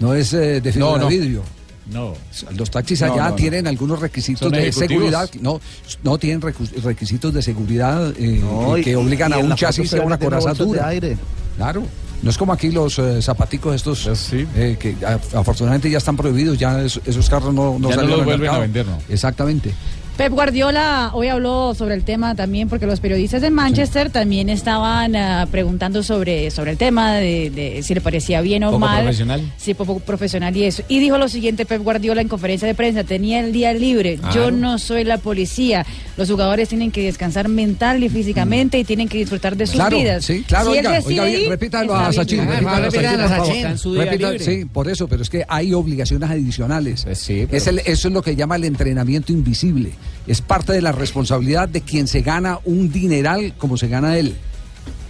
No es eh, de fibra No, no. de vidrio. No. Los taxis No, allá no, no. tienen algunos requisitos de seguridad. No, no tienen requisitos de seguridad eh, No, y que obligan y a un la chasis a una coraza bolsas de dura. aire. Claro. No es como aquí los eh, zapaticos estos eh, que a- afortunadamente ya están prohibidos, ya es- esos carros no, no Ya no salen los al vuelven a mercado. vender, ¿no? Exactamente. Pep Guardiola hoy habló sobre el tema también porque los periodistas de Manchester también estaban ah, preguntando sobre, sobre el tema de, de si le parecía bien o Poco mal. profesional. Sí, poco profesional y eso. Y dijo lo siguiente Pep Guardiola en conferencia de prensa, tenía el día libre, yo no soy la policía, los jugadores tienen que descansar mental y físicamente y tienen que disfrutar de sus Claro, vidas. sí, claro, si oiga, oiga bien, repítalo a. Sachin, sí, por eso, pero es que hay obligaciones adicionales. Pues sí, pero- es el- eso es lo que llama el entrenamiento invisible. Es parte de la responsabilidad de quien se gana un dineral como se gana él.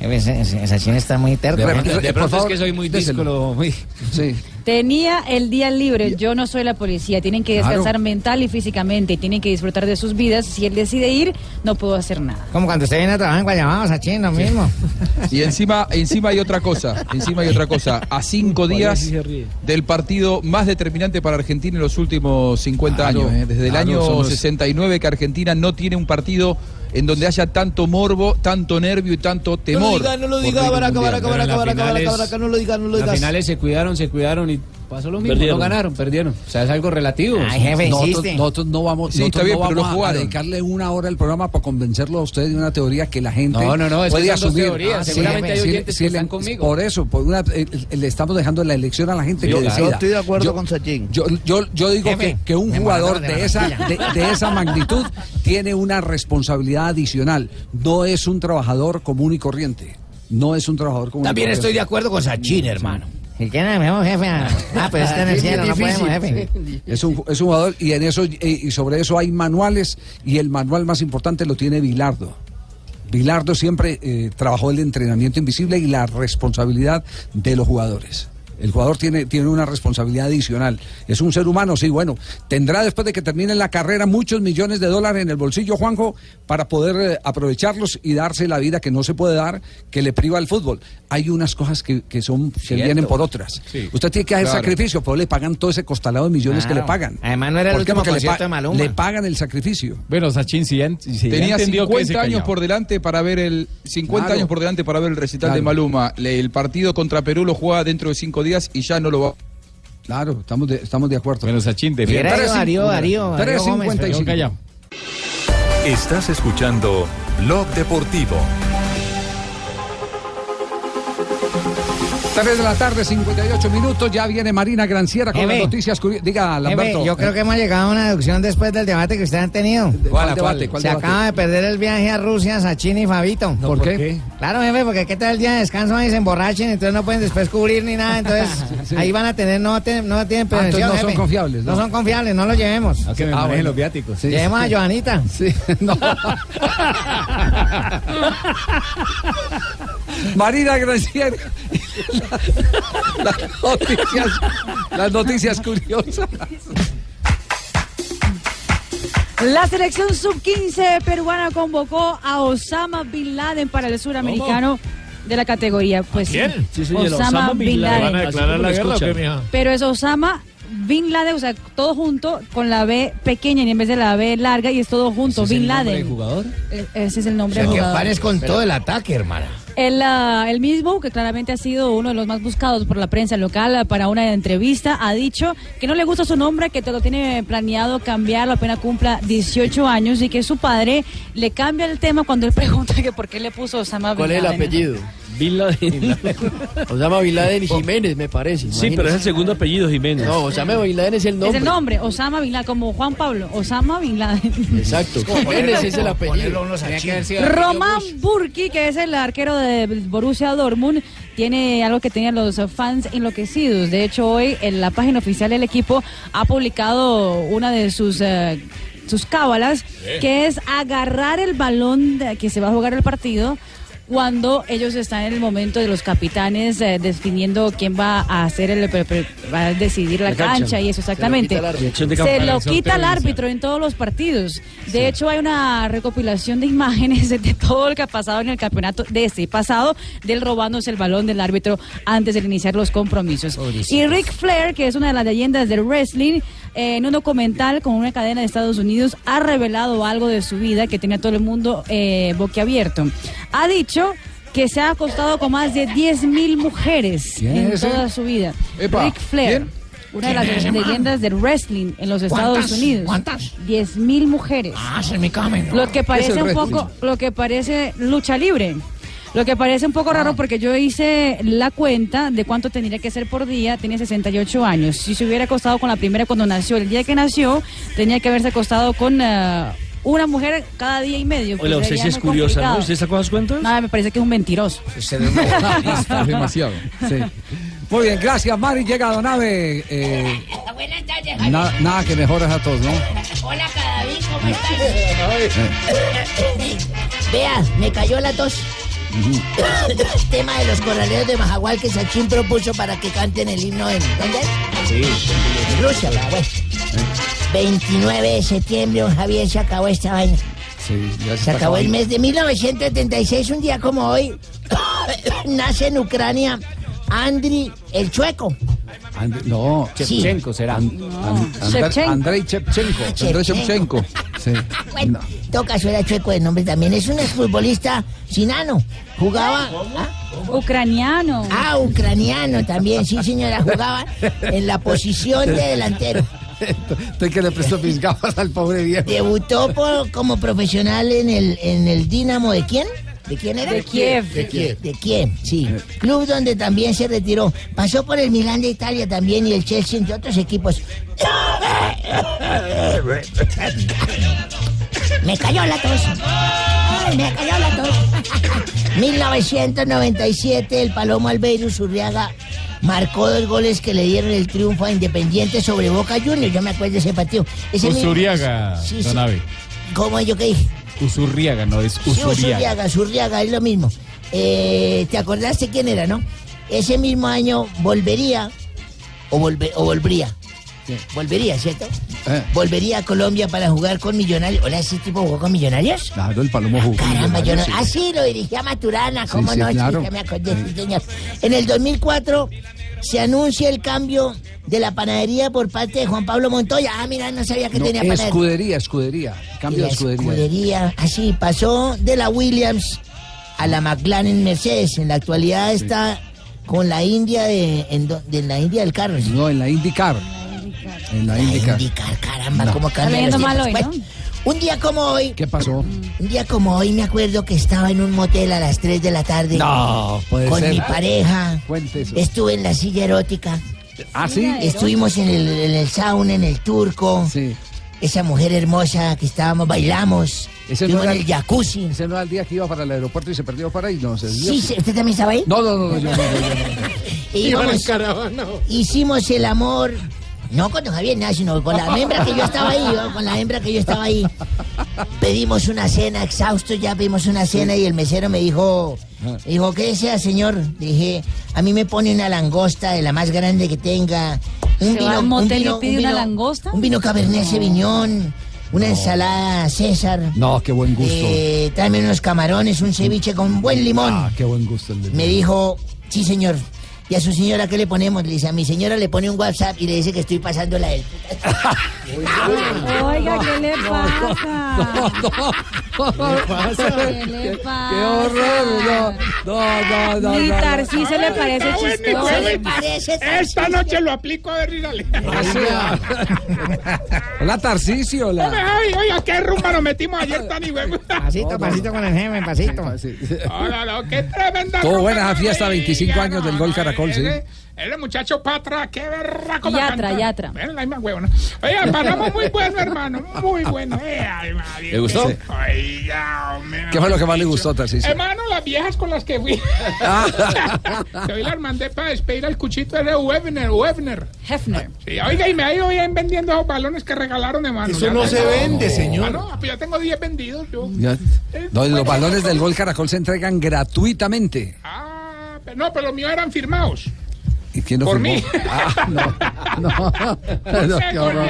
Ese- ese- esa china está muy terco. De de por pronto es favor, que soy muy díscolo. Muy... Sí. Tenía el día libre, yo no soy la policía, tienen que Claro. descansar mental y físicamente, tienen que disfrutar de sus vidas. Si él decide ir, no puedo hacer nada. Como cuando usted viene a trabajar en Guayabao, Sachin, lo mismo. Y encima, encima hay otra cosa, encima hay otra cosa. A cinco días del partido más determinante para Argentina en los últimos 50 Claro, años. ¿eh? Desde el claro, año son los- 69 que Argentina no tiene un partido en donde haya tanto morbo, tanto nervio y tanto temor. No lo diga, no lo diga, baraca, baraca, baraca, las baraca, no lo diga, no lo Las digas. finales se cuidaron, se cuidaron y pasó lo mismo. Perdieron. No ganaron, perdieron. O sea, es algo relativo. Ay, jefe, Nosotros, nosotros no vamos, Sí, nosotros está bien, no vamos lo a- dedicarle una hora al programa para convencerlo a usted de una teoría que la gente No, no, no, puede asumir. teorías. Ah, Seguramente hay sí, oyentes que están conmigo. Por eso, por una, eh, le estamos dejando la elección a la gente Yo, que yo decida. estoy de acuerdo Yo- con Sachin. Yo, yo, yo digo Jefe, que, que un jugador de esa, de, de esa magnitud tiene una responsabilidad adicional. No es un trabajador común y corriente. No es un trabajador común También y estoy de corriente. acuerdo con Sachin, hermano. ¿Y quién es el mejor jefe? Ah, pero está en el cielo, no podemos, jefe. Es un, es un jugador y en eso y, y sobre eso hay manuales y el manual más importante lo tiene Bilardo. Bilardo siempre eh, trabajó el entrenamiento invisible y la responsabilidad de los jugadores. El jugador tiene, tiene una responsabilidad adicional. Es un ser humano, sí, bueno. Tendrá después de que termine la carrera muchos millones de dólares en el bolsillo, Juanjo, para poder eh, aprovecharlos y darse la vida que no se puede dar, que le priva el fútbol. Hay unas cosas que, que son que Cierto. vienen por otras. Sí, Usted tiene que hacer claro. sacrificio, pero le pagan todo ese costalado de millones que le pagan. Además, no era el último le pa- de Maluma. Le pagan el sacrificio. Bueno, Sachin, si ya, si Tenía entendió que 50 años por delante para ver el 50 Claro. años por delante para ver el recital Claro. de Maluma. Le- el partido contra Perú lo juega dentro de cinco días y ya no lo va. Claro, estamos de, estamos de acuerdo. Bueno, Sachin, de Darío, Darío, Darío Tres Gómez, cincuenta y Yo cinco. callado. Estás escuchando Blog Deportivo. 3 de la tarde, 58 minutos. Ya viene Marina Granciera con las noticias curiosas. Diga, Lamberto. yo creo que hemos llegado a una deducción después del debate que ustedes han tenido. ¿Cuál debate? ¿Cuál Se debate? acaba de perder el viaje a Rusia, Sachin y Fabito. ¿Por qué? Claro, jefe, porque qué tal el día de descanso ahí se emborrachen, entonces no pueden después cubrir ni nada, entonces Sí. ahí van a tener, no, te- no tienen Ah, entonces prevención, no son confiables, ¿no? No son confiables, no los llevemos. A que me Ah, manejen bueno. los viáticos. Sí. Llevemos a Joanita. Sí, no. Marina Granciera. las, noticias, las noticias curiosas. La selección sub-15 peruana convocó a Osama Bin Laden para el suramericano de la categoría. Pues sí, Sí, señor, Osama, Bin Laden. Pero es Osama Bin Laden, o sea, todo junto con la B pequeña y en vez de la B larga y es todo junto, Bin Laden. jugador? E- Ese es el nombre O sea, del que pares con todo el ataque, hermana. El, ah, el mismo, que claramente ha sido uno de los más buscados por la prensa local ah, para una entrevista, ha dicho que no le gusta su nombre, que te lo tiene planeado cambiarlo apenas cumpla 18 años y que su padre le cambia el tema cuando él pregunta que por qué le puso Osama ¿Cuál Bin es el apellido? Bin Laden. Osama Bin Laden Jiménez, me parece. Sí, pero es el segundo apellido Jiménez. No, Osama Bin Laden es el Es nombre. el nombre, Osama Bin Laden, como Juan Pablo, Osama Bin Laden. Exacto. Jiménez es el apellido. Roman Burki, que es el arquero de Borussia Dortmund, tiene algo que tenían los fans enloquecidos. De hecho, hoy en la página oficial del equipo ha publicado una de sus eh, sus cábalas, que es agarrar el balón de que se va a jugar el partido cuando ellos están en el momento de los capitanes eh, definiendo quién va a hacer el pre- pre- va a decidir la, La cancha. cancha. y eso exactamente. Se lo quita el quita árbitro en todos los partidos. De hecho, hay una recopilación de imágenes de todo lo que ha pasado en el campeonato de este pasado, del robándose el balón del árbitro antes de iniciar los compromisos. Y Rick Flair, que es una de las leyendas del wrestling, eh, en un documental con una cadena de Estados Unidos, ha revelado algo de su vida que tenía todo el mundo eh, boquiabierto. Ha dicho que se ha acostado con más de 10 mil mujeres ¿Quién en ese? toda su vida. Epa, Rick Flair. ¿quién? Una de ¿Quién las es leyendas del wrestling en los Estados. Unidos. ¿Cuántas? 10 mil mujeres. Ah, se me camen. Lo que parece un poco, lo que parece lucha libre. Lo que parece un poco raro porque yo hice la cuenta de cuánto tendría que ser por día, tenía 68 años. Si se hubiera acostado con la primera cuando nació, el día que nació, tenía que haberse acostado con eh, una mujer cada día y medio. Hola, usted sería sí es curiosa, ¿no? ¿Usted sacó las cuentas? Nada, me parece que es un mentiroso. Es demasiado. Sí. Muy bien, gracias Mari. Llega Donave. Eh, Buenas tardes, na- nada que mejoras a todos, ¿no? Hola, Cadavid, ¿cómo estás? Vea, me cayó la tos. El tema de los corraleros de Majagual que Sachin propuso para que canten el himno en... ¿Dónde? Sí. En Rusia, la bueno. 29 de septiembre, don Javier, se acabó esta vaina. Sí, ya Se acabó el mes de 1976, un día como hoy, nace en Ucrania Andriy el Chueco. And- no, Sí. Shevchenko será. An- an- Andrei- Shevchenko. Andrei Shevchenko. Sí. todo caso era Chueco de nombre también. Es un exfutbolista sinano. Jugaba... ¿ah? Ucraniano. Ah, ucraniano también, sí señora, jugaba en la posición de delantero. Estoy que le presto mis gafas al pobre viejo. Debutó por- como profesional en el, en el Dinamo de quién? ¿De quién era? De Kiev. De Kiev. De Kiev, sí. Club donde también se retiró. Pasó por el Milán de Italia también y el Chelsea, entre otros equipos. Me cayó la tos. Ay, me cayó la tos. 1997, el Palomo Albeiro Urriaga marcó dos goles que le dieron el triunfo a Independiente sobre Boca Juniors. Yo me acuerdo de ese partido. Ese mismo- Usuriaga, Sí, sí. ¿Cómo yo qué dije? Usurriaga, no es Sí, Usuriaga. Usuriaga, Usuriaga, es lo mismo. Eh, ¿Te acordaste quién era, no? Ese mismo año volvería, o, volve- o volvería. Volvería, ¿cierto? Eh. Volvería a Colombia para jugar con Millonarios. Hola, ¿ese tipo jugó con Millonarios? Claro, el Palomo jugó. Caramba, yo no... Millonarios, Ah, sí. sí, lo dirigía Maturana, ¿cómo sí, no? Sí, claro. me acordé, sí, señor. En el 2004 se anuncia el cambio de la panadería por parte de Juan Pablo Montoya. Ah, mira, no sabía que No, tenía panadería. escudería, escudería. Cambio de escudería. escudería. Así pasó de la Williams a la McLaren Mercedes. En la actualidad está con la India de, en do- de la India del carro. No, en la IndyCar. En la IndyCar. caramba, No. cómo Está cambian los leyendo mal hoy, un día como hoy, ¿Qué pasó? un día como hoy me acuerdo que estaba en un motel a las 3 de la tarde. No, puede con ser. mi pareja. Cuente eso. Estuve en la silla erótica. ¿Ah, sí? Estuvimos en el, en el sauna, en el turco. Sí. Esa mujer hermosa que estábamos, bailamos. Ese Estuvimos no, en era, el jacuzzi. ese no era el día que iba para el aeropuerto y se perdió para ahí, no se Sí, sí, ¿usted también estaba ahí? No, no, no, no, yo no, yo no, no. Y íbamos- hicimos el amor. No con don Javier, nada, sino con la hembra que yo estaba ahí, ¿no? con la hembra que yo estaba ahí. Pedimos una cena, exhaustos, ya pedimos una cena y el mesero me dijo, me dijo, ¿qué desea, señor? Dije, a mí me pone una langosta de la más grande que tenga. ¿Se va al motel y pide una langosta? Un vino Cabernet Sauvignon, una ensalada César. No, qué buen gusto. Eh, tráeme unos camarones, un ceviche con buen limón. Ah, qué buen gusto el de Me dijo, sí, señor. ¿Y a su señora qué le ponemos? Le dice, a mi señora le pone un WhatsApp y le dice que estoy pasando la él. Oiga, ¿qué le pasa? ¿Qué le pasa? ¡Qué horror! No, no, no. Ni no, no. Tarcisio le parece Ah, chistoso. bueno, le parece Esta noche lo aplico a ver, dígale. Hola, Tarcisio. Hombre, Hola. Javi, oiga, qué rumba nos metimos ayer tan y. Pasito, pasito con el jefe, pasito. Hola, no, qué tremenda rumba, buena esa fiesta, 25 años del Gol Caracol, sí. Ese muchacho Patra, qué berraco Yatra. Yatra. Ven, la misma huevona. Oiga, pasamos muy bueno, hermano, muy bueno. Eh, ay, madre. ¿Le gustó? Sí. Oiga, hombre, ¿Qué fue lo que más le gustó, Tarcisio? Hermano, las viejas con las que fui. que hoy las mandé para despedir al cuchito ese Webner, Webner. Hefner. Sí, oiga, y me ha ido bien vendiendo esos balones que regalaron, hermano. Eso Ya no se vende, señor. Ah, no, pues ya tengo 10 vendidos yo. Ya- No, los balones del Gol Caracol se entregan gratuitamente. Ah, no, pero los míos eran firmados. ¿Y quién lo Por firmó? mí. Ah, no. No, no, qué horror.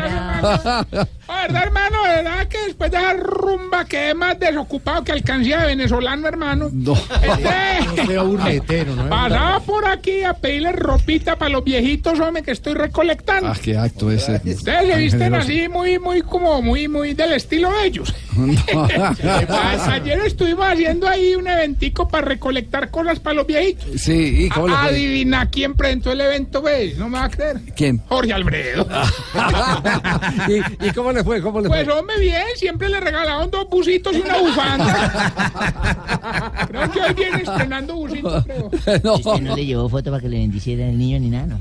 La verdad, hermano, de verdad que después de esa rumba quedé más desocupado que alcancía de venezolano, hermano. No. No sea burletero, ¿no? Pasaba por aquí a pedirle ropita para los viejitos, hombre, que estoy recolectando. Ah, qué acto ese. Ustedes se visten así muy, muy, como muy, muy del estilo de ellos. A- Ayer estuvimos haciendo ahí un eventico para recolectar cosas para los viejitos. Sí, ¿y cómo le fue? Adivina quién presentó el evento, ¿ves? No me va a creer. ¿Quién? Jorge Alfredo. ¿Y, y cómo le fue? ¿Cómo le Pues fue? hombre, bien, siempre le regalaban dos busitos y una bufanda. creo que hoy viene estrenando busitos, creo. No. Este no le llevó foto para que le bendiciera el niño ni nada, ¿no?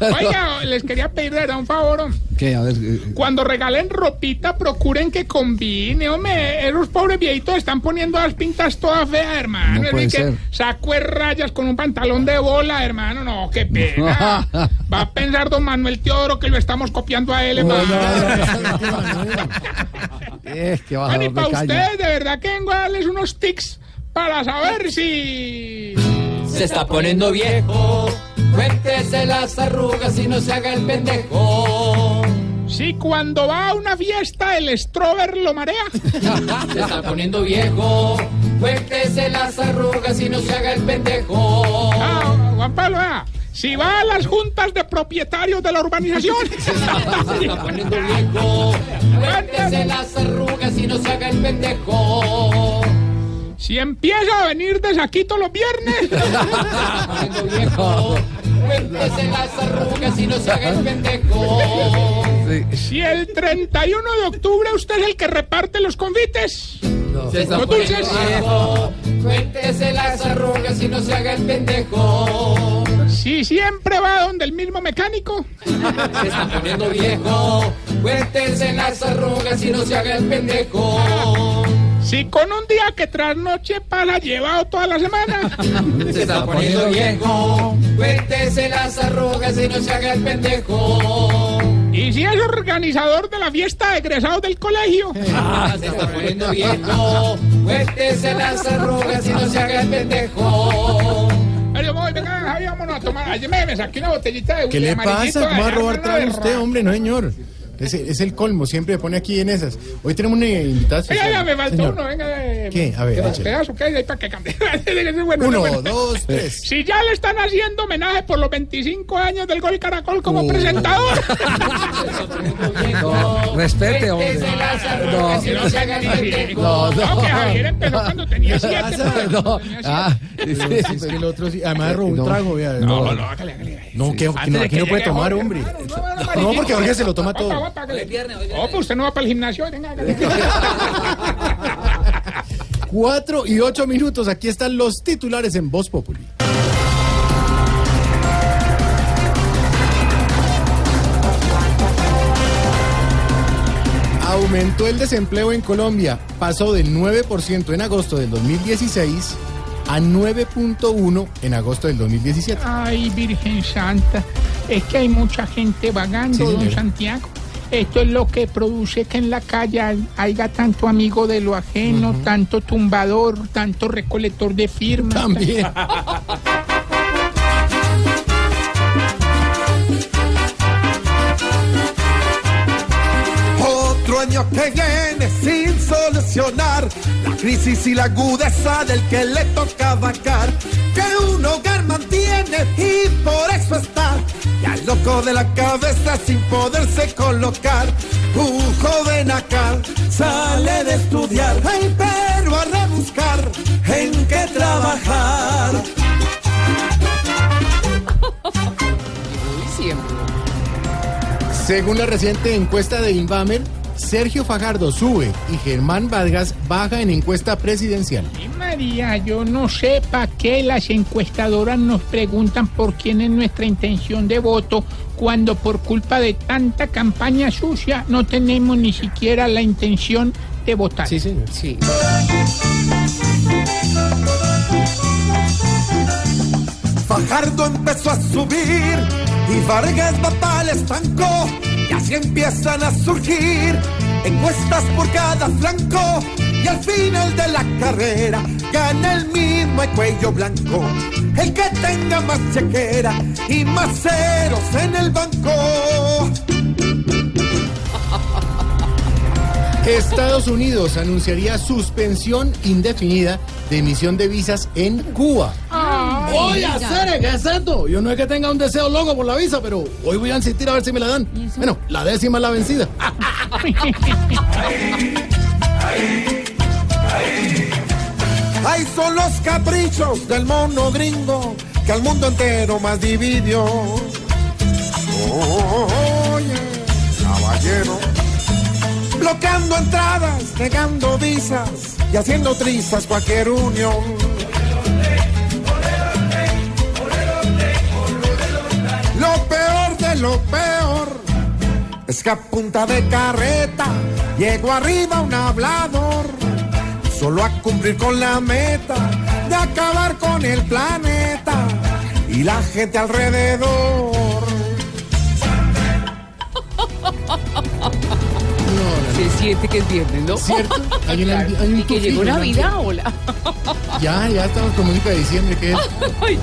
Oiga, les quería pedir de verdad un favor. ¿Qué? A ver. eh, Cuando regalen ropita, procuren que combine, hombre. Esos pobres viejitos están poniendo las pintas todas feas, hermano. No puede Es que ser. saco de rayas con un pantalón de bola, hermano. No, qué pena. Va a pensar don Manuel Teodoro que lo estamos copiando a él, hermano. Es que Bueno, y bajador para ustedes, de verdad que vengo a darles unos tics para saber si... Se está poniendo viejo, cuéntese las arrugas y no se haga el pendejo. Si cuando va a una fiesta el strober lo marea. Se está poniendo viejo, cuéntese las arrugas y no se haga el pendejo. Ah, Juan Pablo, ah, si va a las juntas de propietarios de la urbanización. Se está poniendo viejo, cuéntese las arrugas y no se haga el pendejo. Si empieza a venir de saquito los viernes. poniendo viejo, cuéntese las arrugas y no se haga el pendejo. Si el 31 de octubre usted es el que reparte los convites. Se está dulces. cuéntese las arrugas y no se haga el pendejo. Si siempre va donde el mismo mecánico. Se está poniendo viejo, cuéntese las arrugas y no se haga el pendejo. Si con un día que trasnoche para llevado toda la semana. Se está poniendo viejo, cuéntese las arrugas y no se haga el pendejo. Y si es organizador de la fiesta de egresados del colegio. Se está poniendo viejo, cuéntese las arrugas y no se haga el pendejo. Voy, venga, Javi, vámonos a tomar. Ayer me, me saqué una botellita de ¿Qué le pasa? ¿Cómo va a robar trago usted, hombre? No, señor. Es, es el colmo, siempre pone aquí en esas. Hoy tenemos una invitada Venga, ya me faltó Señor. uno, venga. eh, ¿Qué? A ver, pedazo, ¿qué hay ahí para que cambie? Bueno, Uno, bueno. dos, tres. Si ya le están haciendo homenaje por los 25 años del Gol Caracol como Uh. presentador. No, respete, hombre. No. No, no. No, que Javier empezó cuando tenía siete. pues. No, ah, es que el otro sí, además robó un No. trago, vea. No, no, hágale, hágale. No, que, no, aquí no puede tomar, hombre. No, porque Jorge se lo toma todo. No, pues usted no va para el gimnasio. Venga. Cuatro y ocho minutos. Aquí están los titulares en Voz Populi. Aumentó el desempleo en Colombia. Pasó del 9% en agosto del 2016 a 9.1 en agosto del 2017. Ay, Virgen Santa. Es que hay mucha gente vagando, Sí, don. Santiago. Esto es lo que produce que en la calle haya tanto amigo de lo ajeno, tanto tumbador, tanto recolector de firmas. También. año que viene sin solucionar la crisis y la agudeza del que le toca vacar. Que un hogar mantiene y por eso está ya loco de la cabeza sin poderse colocar. Un joven acá sale de estudiar, ay, pero a rebuscar en qué trabajar. Según la reciente encuesta de Invamer, Sergio Fajardo sube y Germán Vargas baja en encuesta presidencial. María, yo no sé para qué las encuestadoras nos preguntan por quién es nuestra intención de voto cuando por culpa de tanta campaña sucia no tenemos ni siquiera la intención de votar. Sí, señor. Sí. Fajardo empezó a subir y Vargas va para el estanco y así empiezan a surgir encuestas por cada flanco y al final de la carrera gana el mismo el cuello blanco el que tenga más chequera y más ceros en el banco Estados Unidos anunciaría suspensión indefinida de emisión de visas en Cuba. Oye, hacer ¿qué es esto? Yo no es que tenga un deseo loco por la visa, pero hoy voy a insistir a ver si me la dan. Bueno, la décima es la vencida. Ahí son los caprichos del mono gringo que al mundo entero más dividió. Oye, caballero, bloqueando entradas, negando visas y haciendo trizas cualquier unión. Lo peor de lo peor es que a punta de carreta llegó arriba un hablador solo a cumplir con la meta de acabar con el planeta y la gente alrededor. Se siente que es viernes, ¿no? ¿Cierto? Hay un- hay un y que llegó Navidad, hola. Ya, ya estamos música de diciembre, que es. Ay, Dios.